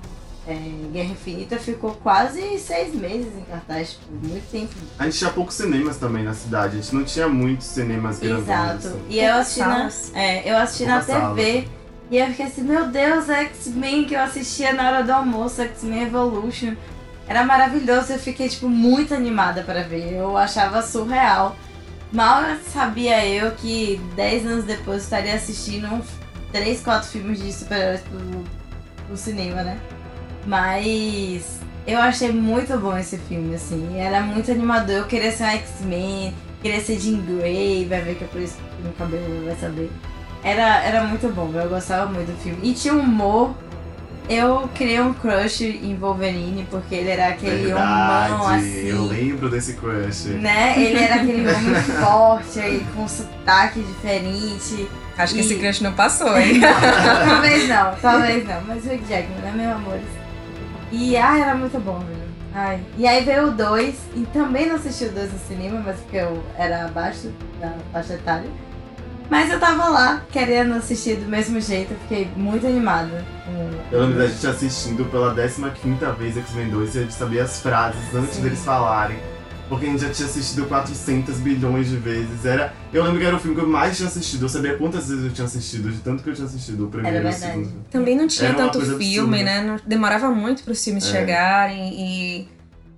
é, Guerra Infinita ficou quase seis meses em cartaz, tipo, muito tempo. A gente tinha poucos cinemas também na cidade, a gente não tinha muitos cinemas grandes. Exato. Assim. E eu assisti na, é, eu assisti na TV e eu fiquei assim, meu Deus, X-Men que eu assistia na hora do almoço, X-Men Evolution. Era maravilhoso, eu fiquei tipo muito animada para ver. Eu achava surreal. Mal sabia eu que 10 anos depois eu estaria assistindo uns 3, 4 filmes de super-heróis pro, pro cinema, né? Mas eu achei muito bom esse filme, assim. Era muito animador. Eu queria ser um X-Men, queria ser Jean Grey, vai ver que é por isso que meu cabelo vai saber. Era, era muito bom, eu gostava muito do filme. E tinha um humor. Eu criei um crush em Wolverine, porque ele era aquele homão Verdade, eu assim. lembro desse crush. Né? Ele era aquele homem forte, aí, com sotaque diferente. Acho que E- esse crush não passou, hein? talvez não, talvez não. Mas o Jackman, né, meu amor? E ai, era muito bom, velho. Ai. E aí veio o 2, e também não assisti o 2 no cinema, mas porque eu era abaixo da faixa etária. Mas eu tava lá, querendo assistir do mesmo jeito, fiquei muito animada. Eu lembro da gente assistindo pela 15 vez X-Men 2 e a gente sabia as frases antes Sim. deles falarem. Porque a gente já tinha assistido 400 bilhões de vezes. Era, eu lembro que era o filme que eu mais tinha assistido. Eu sabia quantas vezes eu tinha assistido, de tanto que eu tinha assistido o primeiro Era o verdade. segundo. Também não tinha Era tanto filme, absurda. né? Não- demorava muito para os filmes É. chegarem e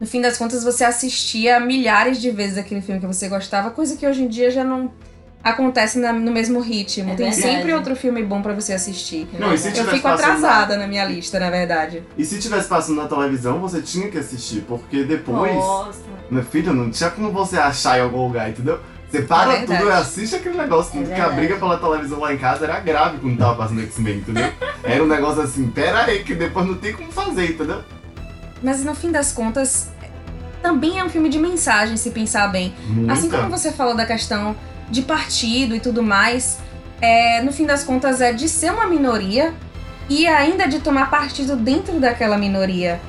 no fim das contas você assistia milhares de vezes aquele filme que você gostava, coisa que hoje em dia já não acontece na- no mesmo ritmo. É Tem verdade. sempre outro filme bom para você assir. Não, e se Eu fico passando na- atrasada na minha lista, na verdade. E se tivesse passando na televisão, você tinha que assistir, porque depois, Nossa. meu filho, não tinha como você achar em algum lugar, entendeu? Você para É tudo e assiste aquele negócio, É que a briga pela televisão lá em casa era grave quando tava passando X-Men, entendeu? Era um negócio assim, pera aí, que depois não tem como fazer, entendeu? Mas no fim das contas, também é um filme de mensagem, se pensar bem. Muita. Assim como você falou da questão de partido e tudo mais, é, no fim das contas é de ser uma minoria e ainda de tomar partido dentro daquela minoria.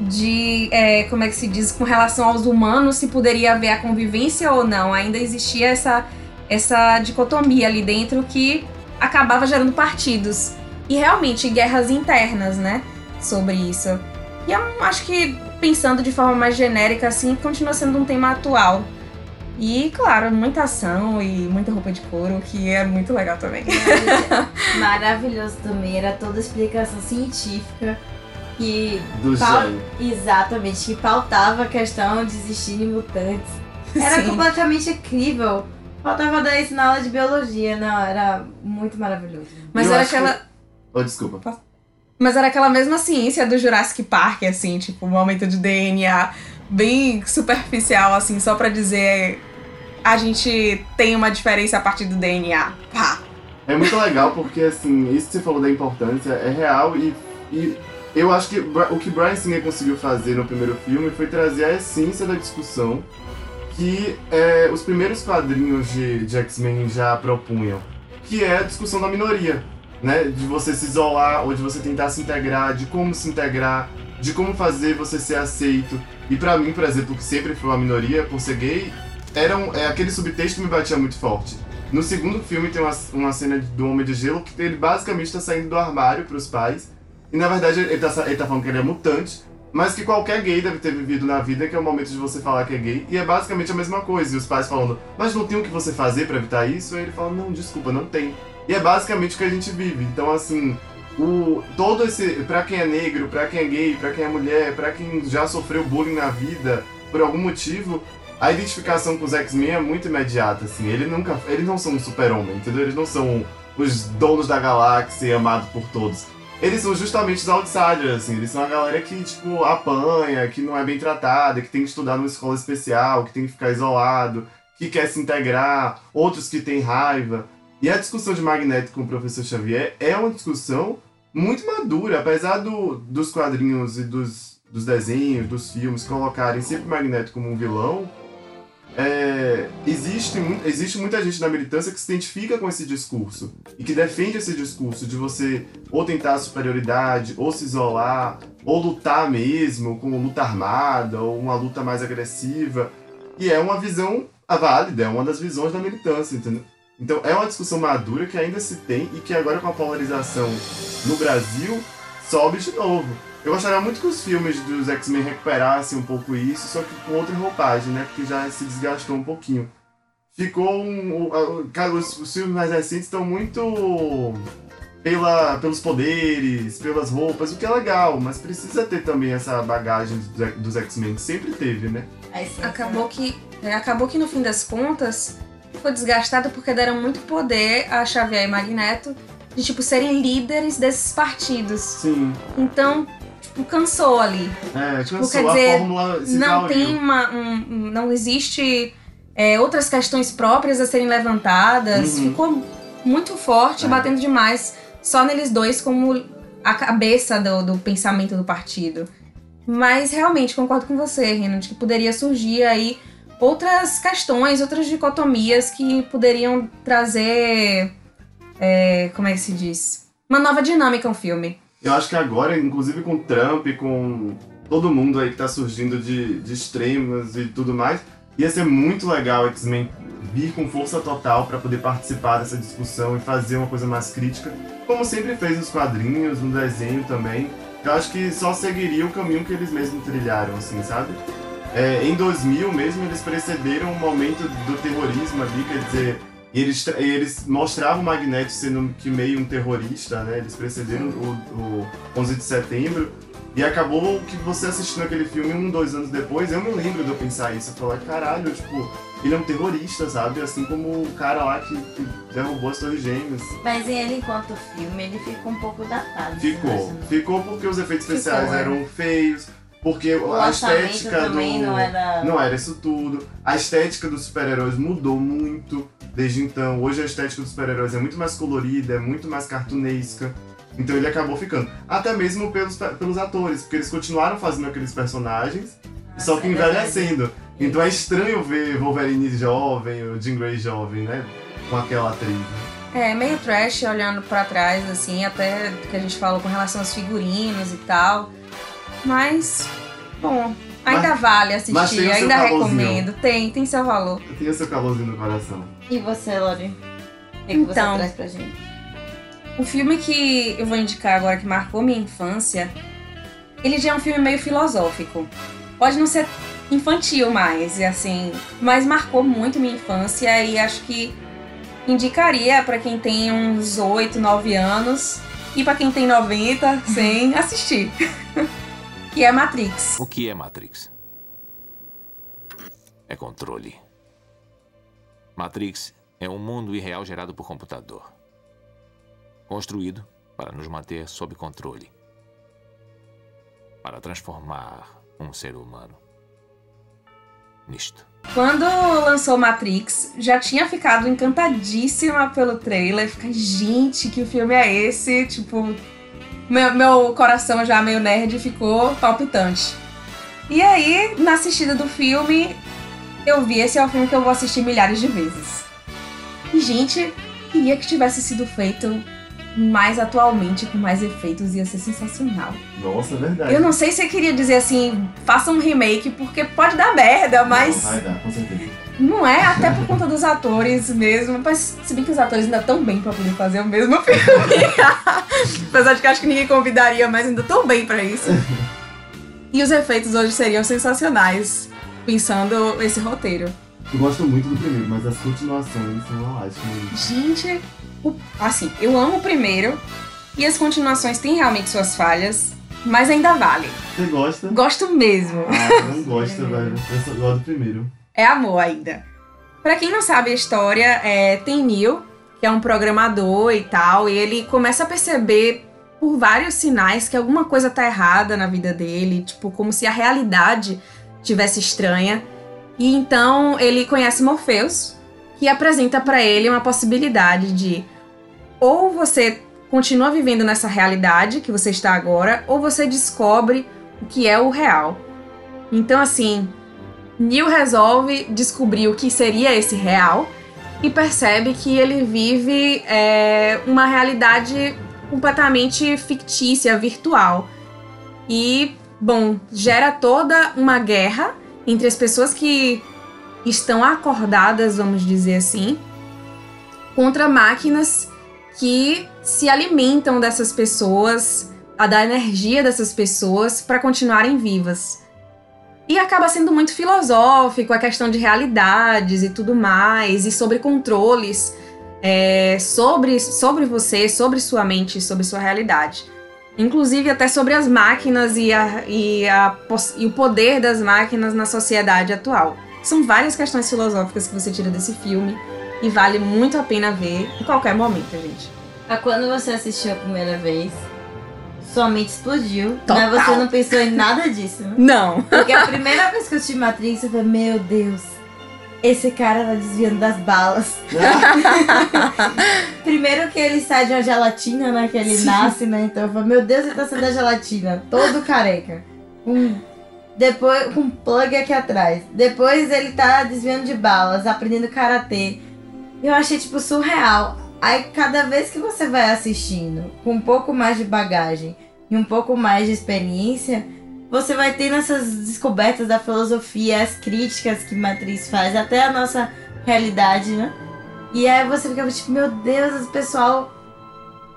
De, é, como é que se diz, com relação aos humanos, se poderia haver a convivência ou não. Ainda existia essa, essa dicotomia ali dentro que acabava gerando partidos. E realmente guerras internas, né? Sobre isso. E eu acho que, pensando de forma mais genérica, assim, continua sendo um tema atual. E, claro, muita ação e muita roupa de couro, que é muito legal também. Maravilhoso também, era toda a explicação científica que Do Pau- gênio. Exatamente, que pautava a questão de existirem mutantes. Era Sim. completamente incrível. Faltava dar isso na aula de biologia, não, era muito maravilhoso. Mas Eu era acho que- aquela. Oh, desculpa. Mas era aquela mesma ciência do Jurassic Park, assim, tipo, um aumento de DNA bem superficial, assim, só pra dizer a gente tem uma diferença a partir do DNA. Pá! É muito legal porque, assim, isso que você falou da importância é real e, e eu acho que o que Brian Singer conseguiu fazer no primeiro filme foi trazer a essência da discussão que é, os primeiros quadrinhos de, de X-Men já propunham, que é a discussão da minoria, né? De você se isolar ou de você tentar se integrar, de como se integrar, de como fazer você ser aceito. E pra mim, por exemplo, que sempre foi uma minoria, por ser gay, era um, é, aquele subtexto me batia muito forte. No segundo filme tem uma, uma cena do Homem de Gelo que ele basicamente tá saindo do armário pros pais. E na verdade ele tá, ele tá falando que ele é mutante, mas que qualquer gay deve ter vivido na vida, que é o momento de você falar que é gay. E é basicamente a mesma coisa. E os pais falando, mas não tem o que você fazer pra evitar isso? E ele fala, não, desculpa, não tem. E é basicamente o que a gente vive. Então, assim, o todo esse. Pra quem é negro, pra quem é gay, pra quem é mulher, pra quem já sofreu bullying na vida, por algum motivo, a identificação com os X-Men é muito imediata, assim. Ele nunca, eles não são um super-homem, entendeu? Eles não são os donos da galáxia amados por todos. Eles são justamente os outsiders, assim. Eles são a galera que, tipo, apanha, que não é bem tratada, que tem que estudar numa escola especial, que tem que ficar isolado, que quer se integrar, outros que têm raiva. E a discussão de Magneto com o professor Xavier é uma discussão muito madura, apesar do, dos quadrinhos e dos, dos desenhos, dos filmes colocarem sempre Magneto como um vilão. é, existe, existe muita gente na militância que se identifica com esse discurso e que defende esse discurso de você ou tentar a superioridade, ou se isolar, ou lutar mesmo, com luta armada, ou uma luta mais agressiva. E é uma visão válida, é uma das visões da militância, entendeu? Então é uma discussão madura que ainda se tem e que agora com a polarização no Brasil sobe de novo. Eu gostaria muito que os filmes dos X-Men recuperassem um pouco isso, só que com outra roupagem, né? Porque já se desgastou um pouquinho. Ficou um. cara, os, os filmes mais recentes estão muito. Pela, pelos poderes, pelas roupas, o que é legal, mas precisa ter também essa bagagem dos, dos X-Men, que sempre teve, né? Acabou que, é, acabou que no fim das contas ficou desgastado porque deram muito poder a Xavier e Magneto de tipo serem líderes desses partidos. Sim. Então, tipo, cansou ali. É, Tipo, cansou, quer a dizer, fórmula se não tem uma. um- não existe é, outras questões próprias a serem levantadas. Uhum. Ficou muito forte, É. batendo demais só neles dois como a cabeça do, do pensamento do partido. Mas realmente concordo com você, Renan, de que poderia surgir aí outras questões, outras dicotomias que poderiam trazer. é, como é que se diz? Uma nova dinâmica ao filme. Eu acho que agora, inclusive com Trump, com todo mundo aí que tá surgindo de, de extremos e tudo mais, ia ser muito legal X-Men vir com força total pra poder participar dessa discussão e fazer uma coisa mais crítica, como sempre fez nos quadrinhos, no desenho também. Eu acho que só seguiria o caminho que eles mesmos trilharam, assim, sabe? É, em 2000 mesmo, eles precederam o momento do terrorismo ali, quer dizer, eles, eles mostravam o Magneto sendo que meio um terrorista, né? Eles precederam o, o 11 de setembro. E acabou que você assistindo aquele filme um, dois anos depois, eu me lembro de eu pensar isso. Eu falar, caralho, tipo, ele é um terrorista, sabe? Assim como o cara lá que, que derrubou as torres gêmeas. Mas ele, enquanto filme, ele ficou um pouco datado. Ficou. né? Ficou porque os efeitos Ficou, especiais é. eram feios, porque O a estética do. não era... Não era isso tudo. A estética dos super-heróis mudou muito desde então. Hoje a estética dos super-heróis é muito mais colorida, é muito mais cartunesca. Então ele acabou ficando. Até mesmo pelos, pelos atores, porque eles continuaram fazendo aqueles personagens, só que é verdade. envelhecendo. Então é estranho ver Wolverine jovem, o Jean Grey jovem, né? Com aquela atriz. É, meio trash olhando pra trás, assim, até que a gente falou com relação aos figurinos e tal. Mas, bom, ainda Mas- vale assistir, ainda recomendo. Tem, tem seu valor. Tem o seu calorzinho no coração. E você, Lori? O que, que você Então. traz pra gente? O filme que eu vou indicar agora, que marcou minha infância, ele já é um filme meio filosófico. Pode não ser infantil mais, e assim, mas marcou muito minha infância e acho que indicaria pra quem tem uns 8, 9 anos e pra quem tem 90, 100, assistir. que é Matrix. O que é Matrix? É controle. Matrix é um mundo irreal gerado por computador. Construído para nos manter sob controle. Para transformar um ser humano nisto. Quando lançou Matrix, já tinha ficado encantadíssima pelo trailer. Fiquei, gente, que filme é esse? Tipo, meu, meu coração já meio nerd ficou palpitante. E aí, na assistida do filme, eu vi esse é o filme que eu vou assistir milhares de vezes. E, gente, queria que tivesse sido feito mais atualmente, com mais efeitos, ia ser sensacional. Nossa, é verdade. Eu não sei se eu queria dizer assim, faça um remake, porque pode dar merda, mas. Não, vai dar, com certeza. Não é, até por conta dos atores mesmo. Mas se bem que os atores ainda estão bem pra poder fazer o mesmo filme. Apesar de que acho que ninguém convidaria, mas ainda tão bem pra isso. E os efeitos hoje seriam sensacionais, pensando esse roteiro. Eu gosto muito do primeiro, mas as continuações são ótimas. Gente, o- assim, eu amo o primeiro. E as continuações têm realmente suas falhas, mas ainda vale. Você gosta? Gosto mesmo. Ah, eu não gosto, velho. Eu só gosto do primeiro. é amor ainda. Pra quem não sabe a história, é, tem Neil, que é um programador e tal, e ele começa a perceber por vários sinais que alguma coisa tá errada na vida dele, tipo, como se a realidade tivesse estranha. E então ele conhece Morpheus, que apresenta pra ele uma possibilidade de ou você continua vivendo nessa realidade que você está agora, ou você descobre o que é o real. Então, assim, Neil resolve descobrir o que seria esse real e percebe que ele vive é, uma realidade completamente fictícia, virtual. E, bom, gera toda uma guerra entre as pessoas que estão acordadas, vamos dizer assim, contra máquinas que se alimentam dessas pessoas a da energia dessas pessoas para continuarem vivas. E acaba sendo muito filosófico a questão de realidades e tudo mais, e sobre controles é, sobre, sobre você, sobre sua mente, sobre sua realidade. Inclusive até sobre as máquinas e, a, e, a, e o poder das máquinas na sociedade atual. São várias questões filosóficas que você tira desse filme e vale muito a pena ver em qualquer momento, gente. Ah, Quando você assistiu a primeira vez, sua mente explodiu, Total. mas você não pensou em nada disso? Não. Porque a primeira vez que eu assisti Matrix, eu falei, meu Deus, esse cara tá desviando das balas. Primeiro que ele sai de uma gelatina, né? Que ele nasce, né? Então eu falei, meu Deus, ele tá saindo da gelatina, todo careca. Com, depois, com um plug aqui atrás. Depois ele tá desviando de balas, aprendendo karatê. Eu achei, tipo, surreal. Aí cada vez que você vai assistindo com um pouco mais de bagagem e um pouco mais de experiência, você vai tendo essas descobertas da filosofia, as críticas que Matriz faz, até a nossa realidade, né? E aí você fica tipo, meu Deus, esse pessoal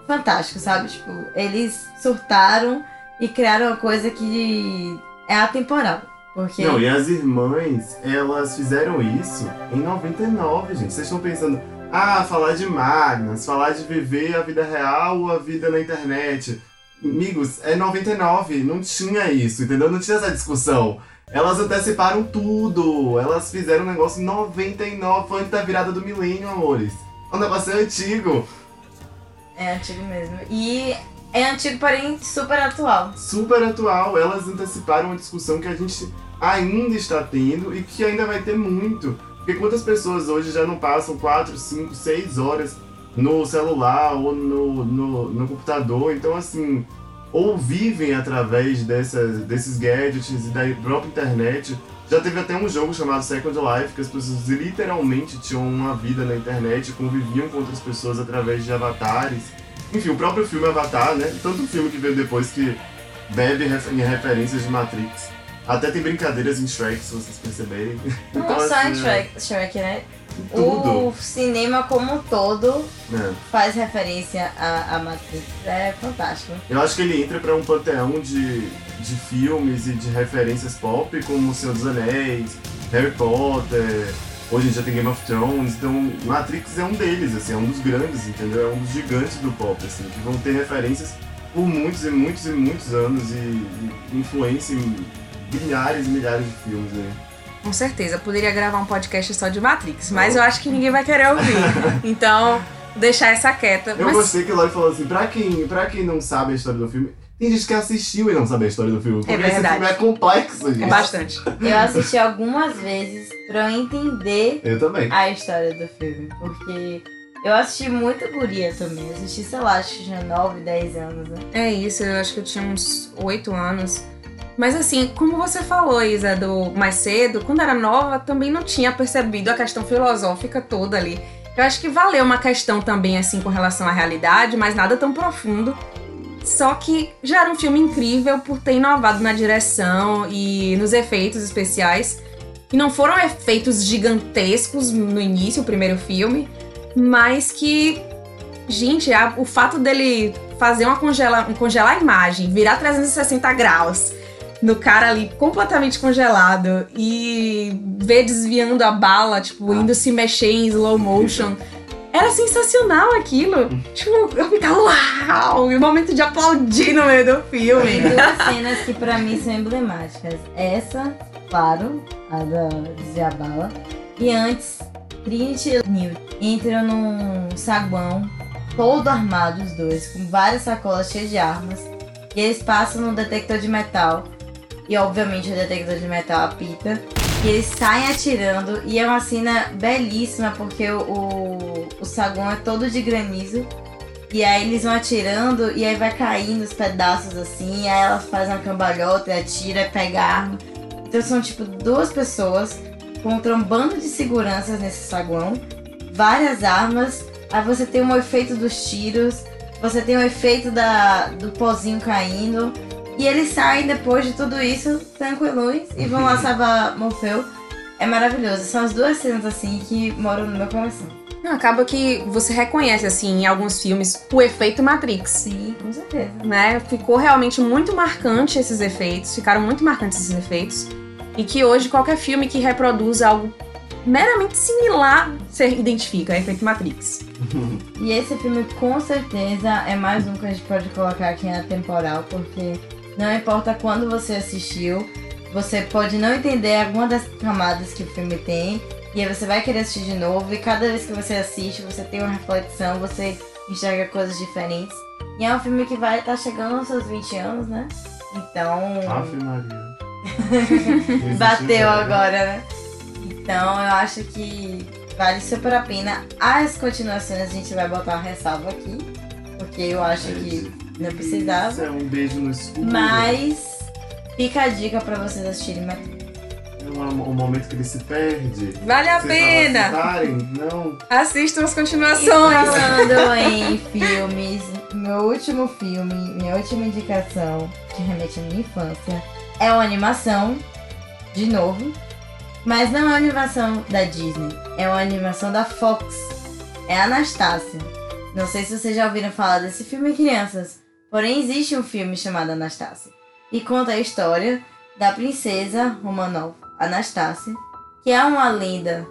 fantástico, sabe? Tipo, eles surtaram e criaram uma coisa que é atemporal. Porque Não, e as irmãs, elas fizeram isso em 99, gente. Vocês estão pensando, ah, falar de máquinas, falar de viver a vida real ou a vida na internet. Amigos, é 99, não tinha isso, entendeu? Não tinha essa discussão. Elas anteciparam tudo, elas fizeram um negócio em 99, foi antes da virada do milênio, amores. O negócio é antigo, é antigo mesmo. E é antigo, porém super atual. super atual. Elas anteciparam uma discussão que a gente ainda está tendo e que ainda vai ter muito. Porque quantas pessoas hoje já não passam 4, 5, 6 horas no celular ou no, no, no computador? Então, assim, ou vivem através dessas, desses gadgets e da própria internet. Já teve até um jogo chamado Second Life, que as pessoas literalmente tinham uma vida na internet, conviviam com outras pessoas através de avatares. Enfim, o próprio filme Avatar, né? Tanto filme que veio depois que bebe em referências de Matrix. Até tem brincadeiras em Shrek, se vocês perceberem. Não Então, só em assim, Shrek, Shrek, né? Tudo. O cinema como um todo É. faz referência a, a Matrix. É fantástico. Eu acho que ele entra pra um panteão de, de filmes e de referências pop, como O Senhor dos Anéis, Harry Potter, hoje em dia tem Game of Thrones, então Matrix é um deles, assim, é um dos grandes, entendeu? É um dos gigantes do pop, assim, que vão ter referências por muitos e muitos e muitos anos e, e influência em milhares e milhares de filmes, né? Com certeza, poderia gravar um podcast só de Matrix, mas eu acho que ninguém vai querer ouvir. Então, deixar essa quieta. Eu mas gostei que o Lori falou assim, pra quem, pra quem não sabe a história do filme, tem gente que assistiu e não sabe a história do filme. Porque esse verdade. filme é complexo, gente. é bastante. Eu assisti algumas vezes pra eu entender Eu também. a história do filme. Porque eu assisti muito guria também. Eu assisti, sei lá, acho que tinha 9, 10 anos, né? É isso, eu acho que eu tinha uns oito anos. Mas assim, como você falou, Isa, do mais cedo, quando era nova, também não tinha percebido a questão filosófica toda ali. Eu acho que valeu uma questão também, assim, com relação à realidade, mas nada tão profundo. Só que já era um filme incrível por ter inovado na direção e nos efeitos especiais. E não foram efeitos gigantescos no início, o primeiro filme, mas que, gente, a- o fato dele fazer uma congela, um congelar a imagem, virar 360 graus no cara ali completamente congelado e ver desviando a bala, tipo, indo se mexer em slow motion. Era sensacional aquilo. Tipo, eu ficava uau! E o momento de aplaudir no meio do Tem filme. duas cenas que pra mim são emblemáticas. Essa, claro, a da desviar a bala. E antes, Trinity e Newt entram num saguão, todo armado os dois, com várias sacolas cheias de armas. E eles passam no detector de metal. E obviamente o detector de metal apita. E eles saem atirando. E é uma cena belíssima, porque o, o, o saguão é todo de granizo. E aí eles vão atirando e aí vai caindo os pedaços assim, aí elas fazem uma cambalhota e atira pega arma. Então são tipo duas pessoas contra um bando de seguranças nesse saguão, várias armas, aí você tem um efeito dos tiros, você tem o efeito da, do pozinho caindo, e eles saem depois de tudo isso tranquilos e vão lá salvar Morfeu. É maravilhoso. São as duas cenas assim que moram no meu coração. Não, acaba que você reconhece, assim, em alguns filmes, o efeito Matrix. Sim, com certeza. Né? Ficou realmente muito marcante esses efeitos, ficaram muito marcantes esses efeitos. E que hoje qualquer filme que reproduz algo meramente similar, você identifica, é efeito Matrix. E esse filme com certeza é mais um que a gente pode colocar aqui na temporal, porque não importa quando você assistiu, você pode não entender alguma das camadas que o filme tem, e aí você vai querer assistir de novo, e cada vez que você assiste, você tem uma reflexão, você enxerga coisas diferentes. E é um filme que vai estar chegando aos seus 20 anos, né? Então. Bateu agora, né? Então eu acho que vale super a pena. As continuações a gente vai botar uma ressalva aqui. Porque eu acho que não Isso precisava. é um beijo no escuro. Mas fica a dica pra vocês assistirem Matrix. É um, um momento que ele se perde. Vale a Vocês pena! Não. Assistam as E continuações! falando em filmes, meu último filme, minha última indicação, que remete à minha infância, é uma animação, de novo, mas não é uma animação da Disney, é uma animação da Fox. É Anastácia. Não sei se vocês já ouviram falar desse filme, crianças, porém existe um filme chamado Anastácia. E conta a história da princesa Romanov, Anastácia, que é uma lenda,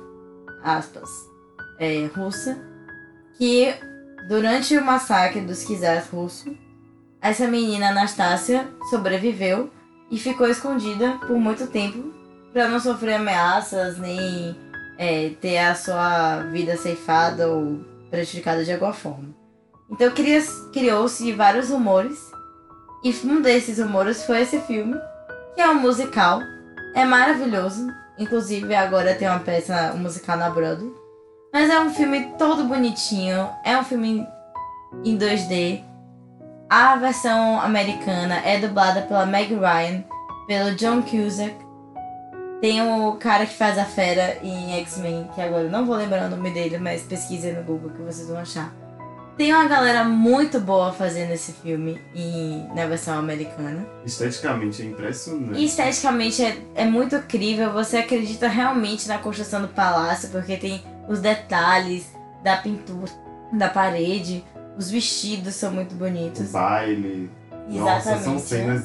aspas, é, russa, que durante o massacre dos czars russos, essa menina Anastácia sobreviveu e ficou escondida por muito tempo para não sofrer ameaças nem é, ter a sua vida ceifada ou prejudicada de alguma forma. Então criou-se vários rumores e um desses rumores foi esse filme, que é um musical, é maravilhoso, inclusive agora tem uma peça um musical na Broadway. Mas é um filme todo bonitinho. É um filme em 2D. A versão americana é dublada pela Meg Ryan, pelo John Cusack. Tem o cara que faz a fera em X-Men, que agora eu não vou lembrar o nome dele, mas pesquisem no Google que vocês vão achar. Tem uma galera muito boa fazendo esse filme em, na versão americana. Esteticamente é impressionante. E esteticamente é, é muito incrível, você acredita realmente na construção do palácio, porque tem os detalhes da pintura, da parede, os vestidos são muito O bonitos. baile. Nossa, são Exatamente. cenas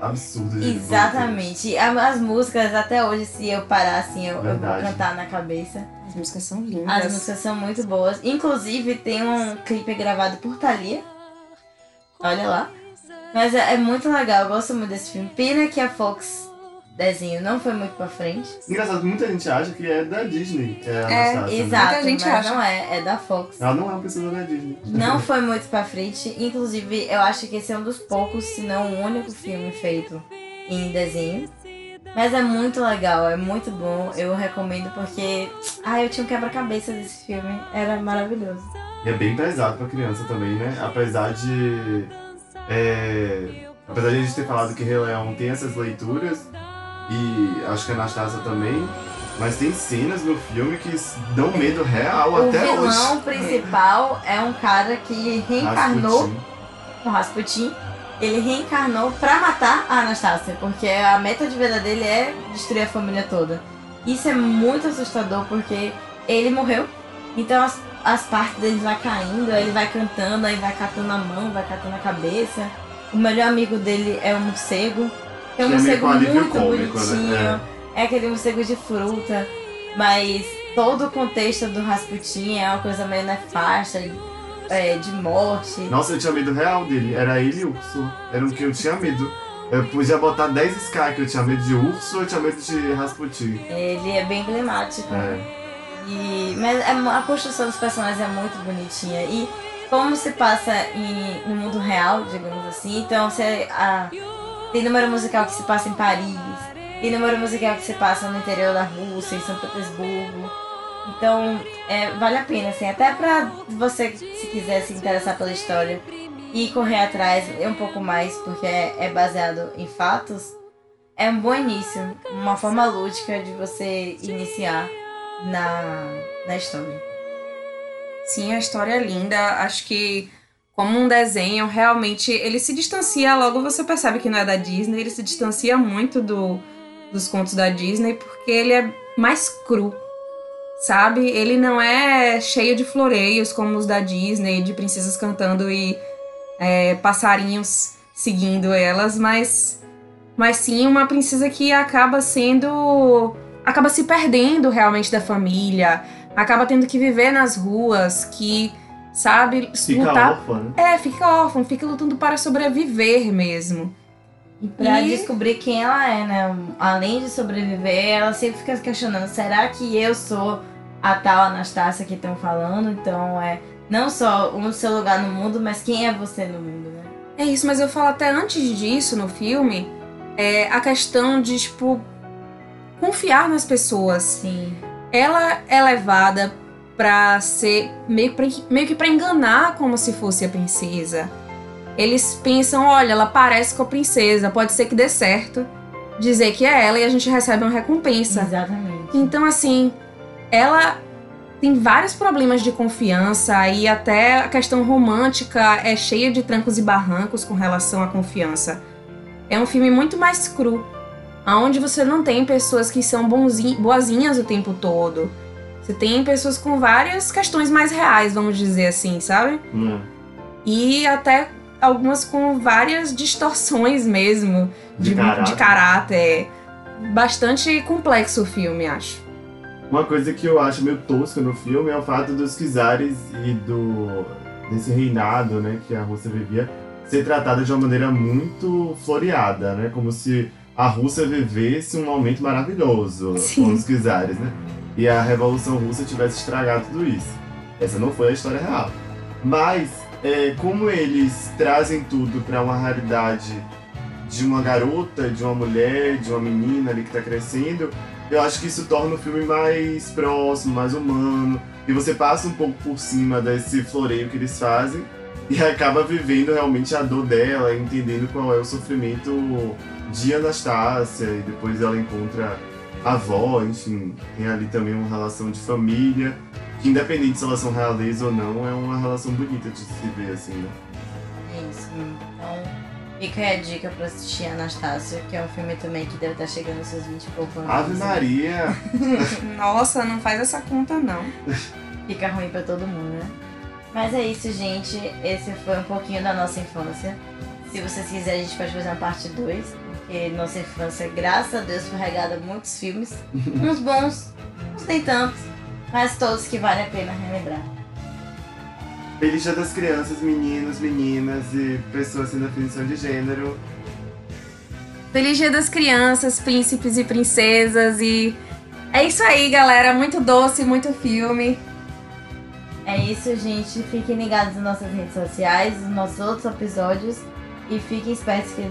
absurdas. de Exatamente. As músicas, até hoje, se eu parar assim, eu, eu vou cantar na cabeça. As músicas são lindas. As músicas são muito boas. Inclusive, tem um clipe gravado por Thalia. Olha lá. Mas é, é muito legal, eu gosto muito desse filme. Pena que a Fox desenho não foi muito pra frente. Engraçado, muita gente acha que é da Disney. É, a É, né? Exato, Muita gente mas acha. não é, é da Fox. Ela não é uma pessoa da Disney. Não foi muito pra frente. Inclusive, eu acho que esse é um dos poucos, se não o único filme feito em desenho. Mas é muito legal, é muito bom. Eu recomendo porque. Ah, eu tinha um quebra-cabeça desse filme. Era maravilhoso. E é bem pesado pra criança também, né? Apesar de. é, apesar de a gente ter falado que Rei Leão tem essas leituras, e acho que a Anastasia também, mas tem cenas no filme que dão medo real o até vilão hoje. principal é um cara que reencarnou. Rasputin. o Rasputin, ele reencarnou pra matar a Anastácia, porque a meta de vida dele é destruir a família toda. Isso é muito assustador porque ele morreu, então as, as partes dele vai caindo, ele vai cantando, aí vai catando a mão, vai catando a cabeça. O melhor amigo dele é o morcego, é um é morcego alívio muito cômico, né? bonitinho. É aquele morcego de fruta, mas todo o contexto do Rasputin é uma coisa meio nefasta, é, de morte. Nossa, eu tinha medo real dele. Era ele e o urso. Era o que eu tinha medo. Eu podia botar 10 Sky que eu tinha medo de urso ou eu tinha medo de Rasputin. Ele é bem emblemático. É. E, mas é a construção dos personagens é muito bonitinha. E como se passa em, no mundo real, digamos assim, então você, a, tem número musical que se passa em Paris, tem número musical que se passa no interior da Rússia, em São Petersburgo. Então, é, vale a pena, assim, até pra você, se quiser se interessar pela história e correr atrás um pouco mais, porque é, é baseado em fatos, é um bom início, uma forma lúdica de você iniciar na, na história. Sim, a história é linda. Acho que, como um desenho, realmente ele se distancia. Logo você percebe que não é da Disney. Ele se distancia muito do, dos contos da Disney porque ele é mais cru. sabe? Ele não é cheio de floreios como os da Disney, de princesas cantando e é, passarinhos seguindo elas, mas, mas sim uma princesa que acaba sendo. acaba se perdendo realmente da família, acaba tendo que viver nas ruas, que sabe Fica lutar. órfã, né? É, fica órfã, fica lutando para sobreviver mesmo. E pra E- descobrir quem ela é, né? Além de sobreviver, ela sempre fica se questionando: será que eu sou a tal Anastácia que estão falando? Então é não só o seu lugar no mundo, mas quem é você no mundo, né? É isso, mas eu falo até antes disso no filme, é a questão de, tipo, confiar nas pessoas. Sim. Ela é levada pra ser meio, pra, meio que pra enganar como se fosse a princesa. Eles pensam, olha, ela parece com a princesa, pode ser que dê certo dizer que é ela e a gente recebe uma recompensa. Exatamente. Então, assim, ela tem vários problemas de confiança e até a questão romântica é cheia de trancos e barrancos com relação à confiança. É um filme muito mais cru, onde você não tem pessoas que são bonzi- boazinhas o tempo todo. Você tem pessoas com várias questões mais reais, vamos dizer assim, sabe? Hum. E até algumas com várias distorções mesmo De caráter. de caráter. É Bastante complexo o filme, acho. Uma coisa que eu acho meio tosca no filme é o fato dos czares e do desse reinado, né, que a Rússia vivia, ser tratada de uma maneira muito floreada, né, como se a Rússia vivesse um momento maravilhoso Sim. com os czares, né, e a Revolução Russa tivesse estragado tudo isso. Essa não foi a história real. Mas é, como eles trazem tudo para uma realidade de uma garota, de uma mulher, de uma menina ali que tá crescendo, eu acho que isso torna o filme mais próximo, mais humano. E você passa um pouco por cima desse floreio que eles fazem e acaba vivendo realmente a dor dela, entendendo qual é o sofrimento de Anastácia. E depois ela encontra avó, enfim, tem ali também uma relação de família. Que independente se elas são realeza ou não, é uma relação bonita de se ver assim, né? É isso. Então, fica aí a dica pra assistir Anastácia, que é um filme também que deve estar chegando aos seus 20 e poucos anos. Ave Maria! Nossa, não faz essa conta não. Fica ruim pra todo mundo, né? Mas é isso, gente. Esse foi um pouquinho da nossa infância. Se vocês quiserem, a gente pode fazer uma parte 2. Porque nossa infância, graças a Deus, foi regada a muitos filmes. uns bons, uns nem tantos. Mas todos que vale a pena relembrar. Feliz Dia das Crianças, meninos, meninas e pessoas sem definição de gênero. Feliz Dia das Crianças, príncipes e princesas e é isso aí, galera. Muito doce, muito filme. É isso, gente. Fiquem ligados nas nossas redes sociais, nos nossos outros episódios. E fiquem espertos que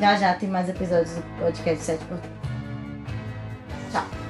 já já tem mais episódios do podcast 7 por Tchau.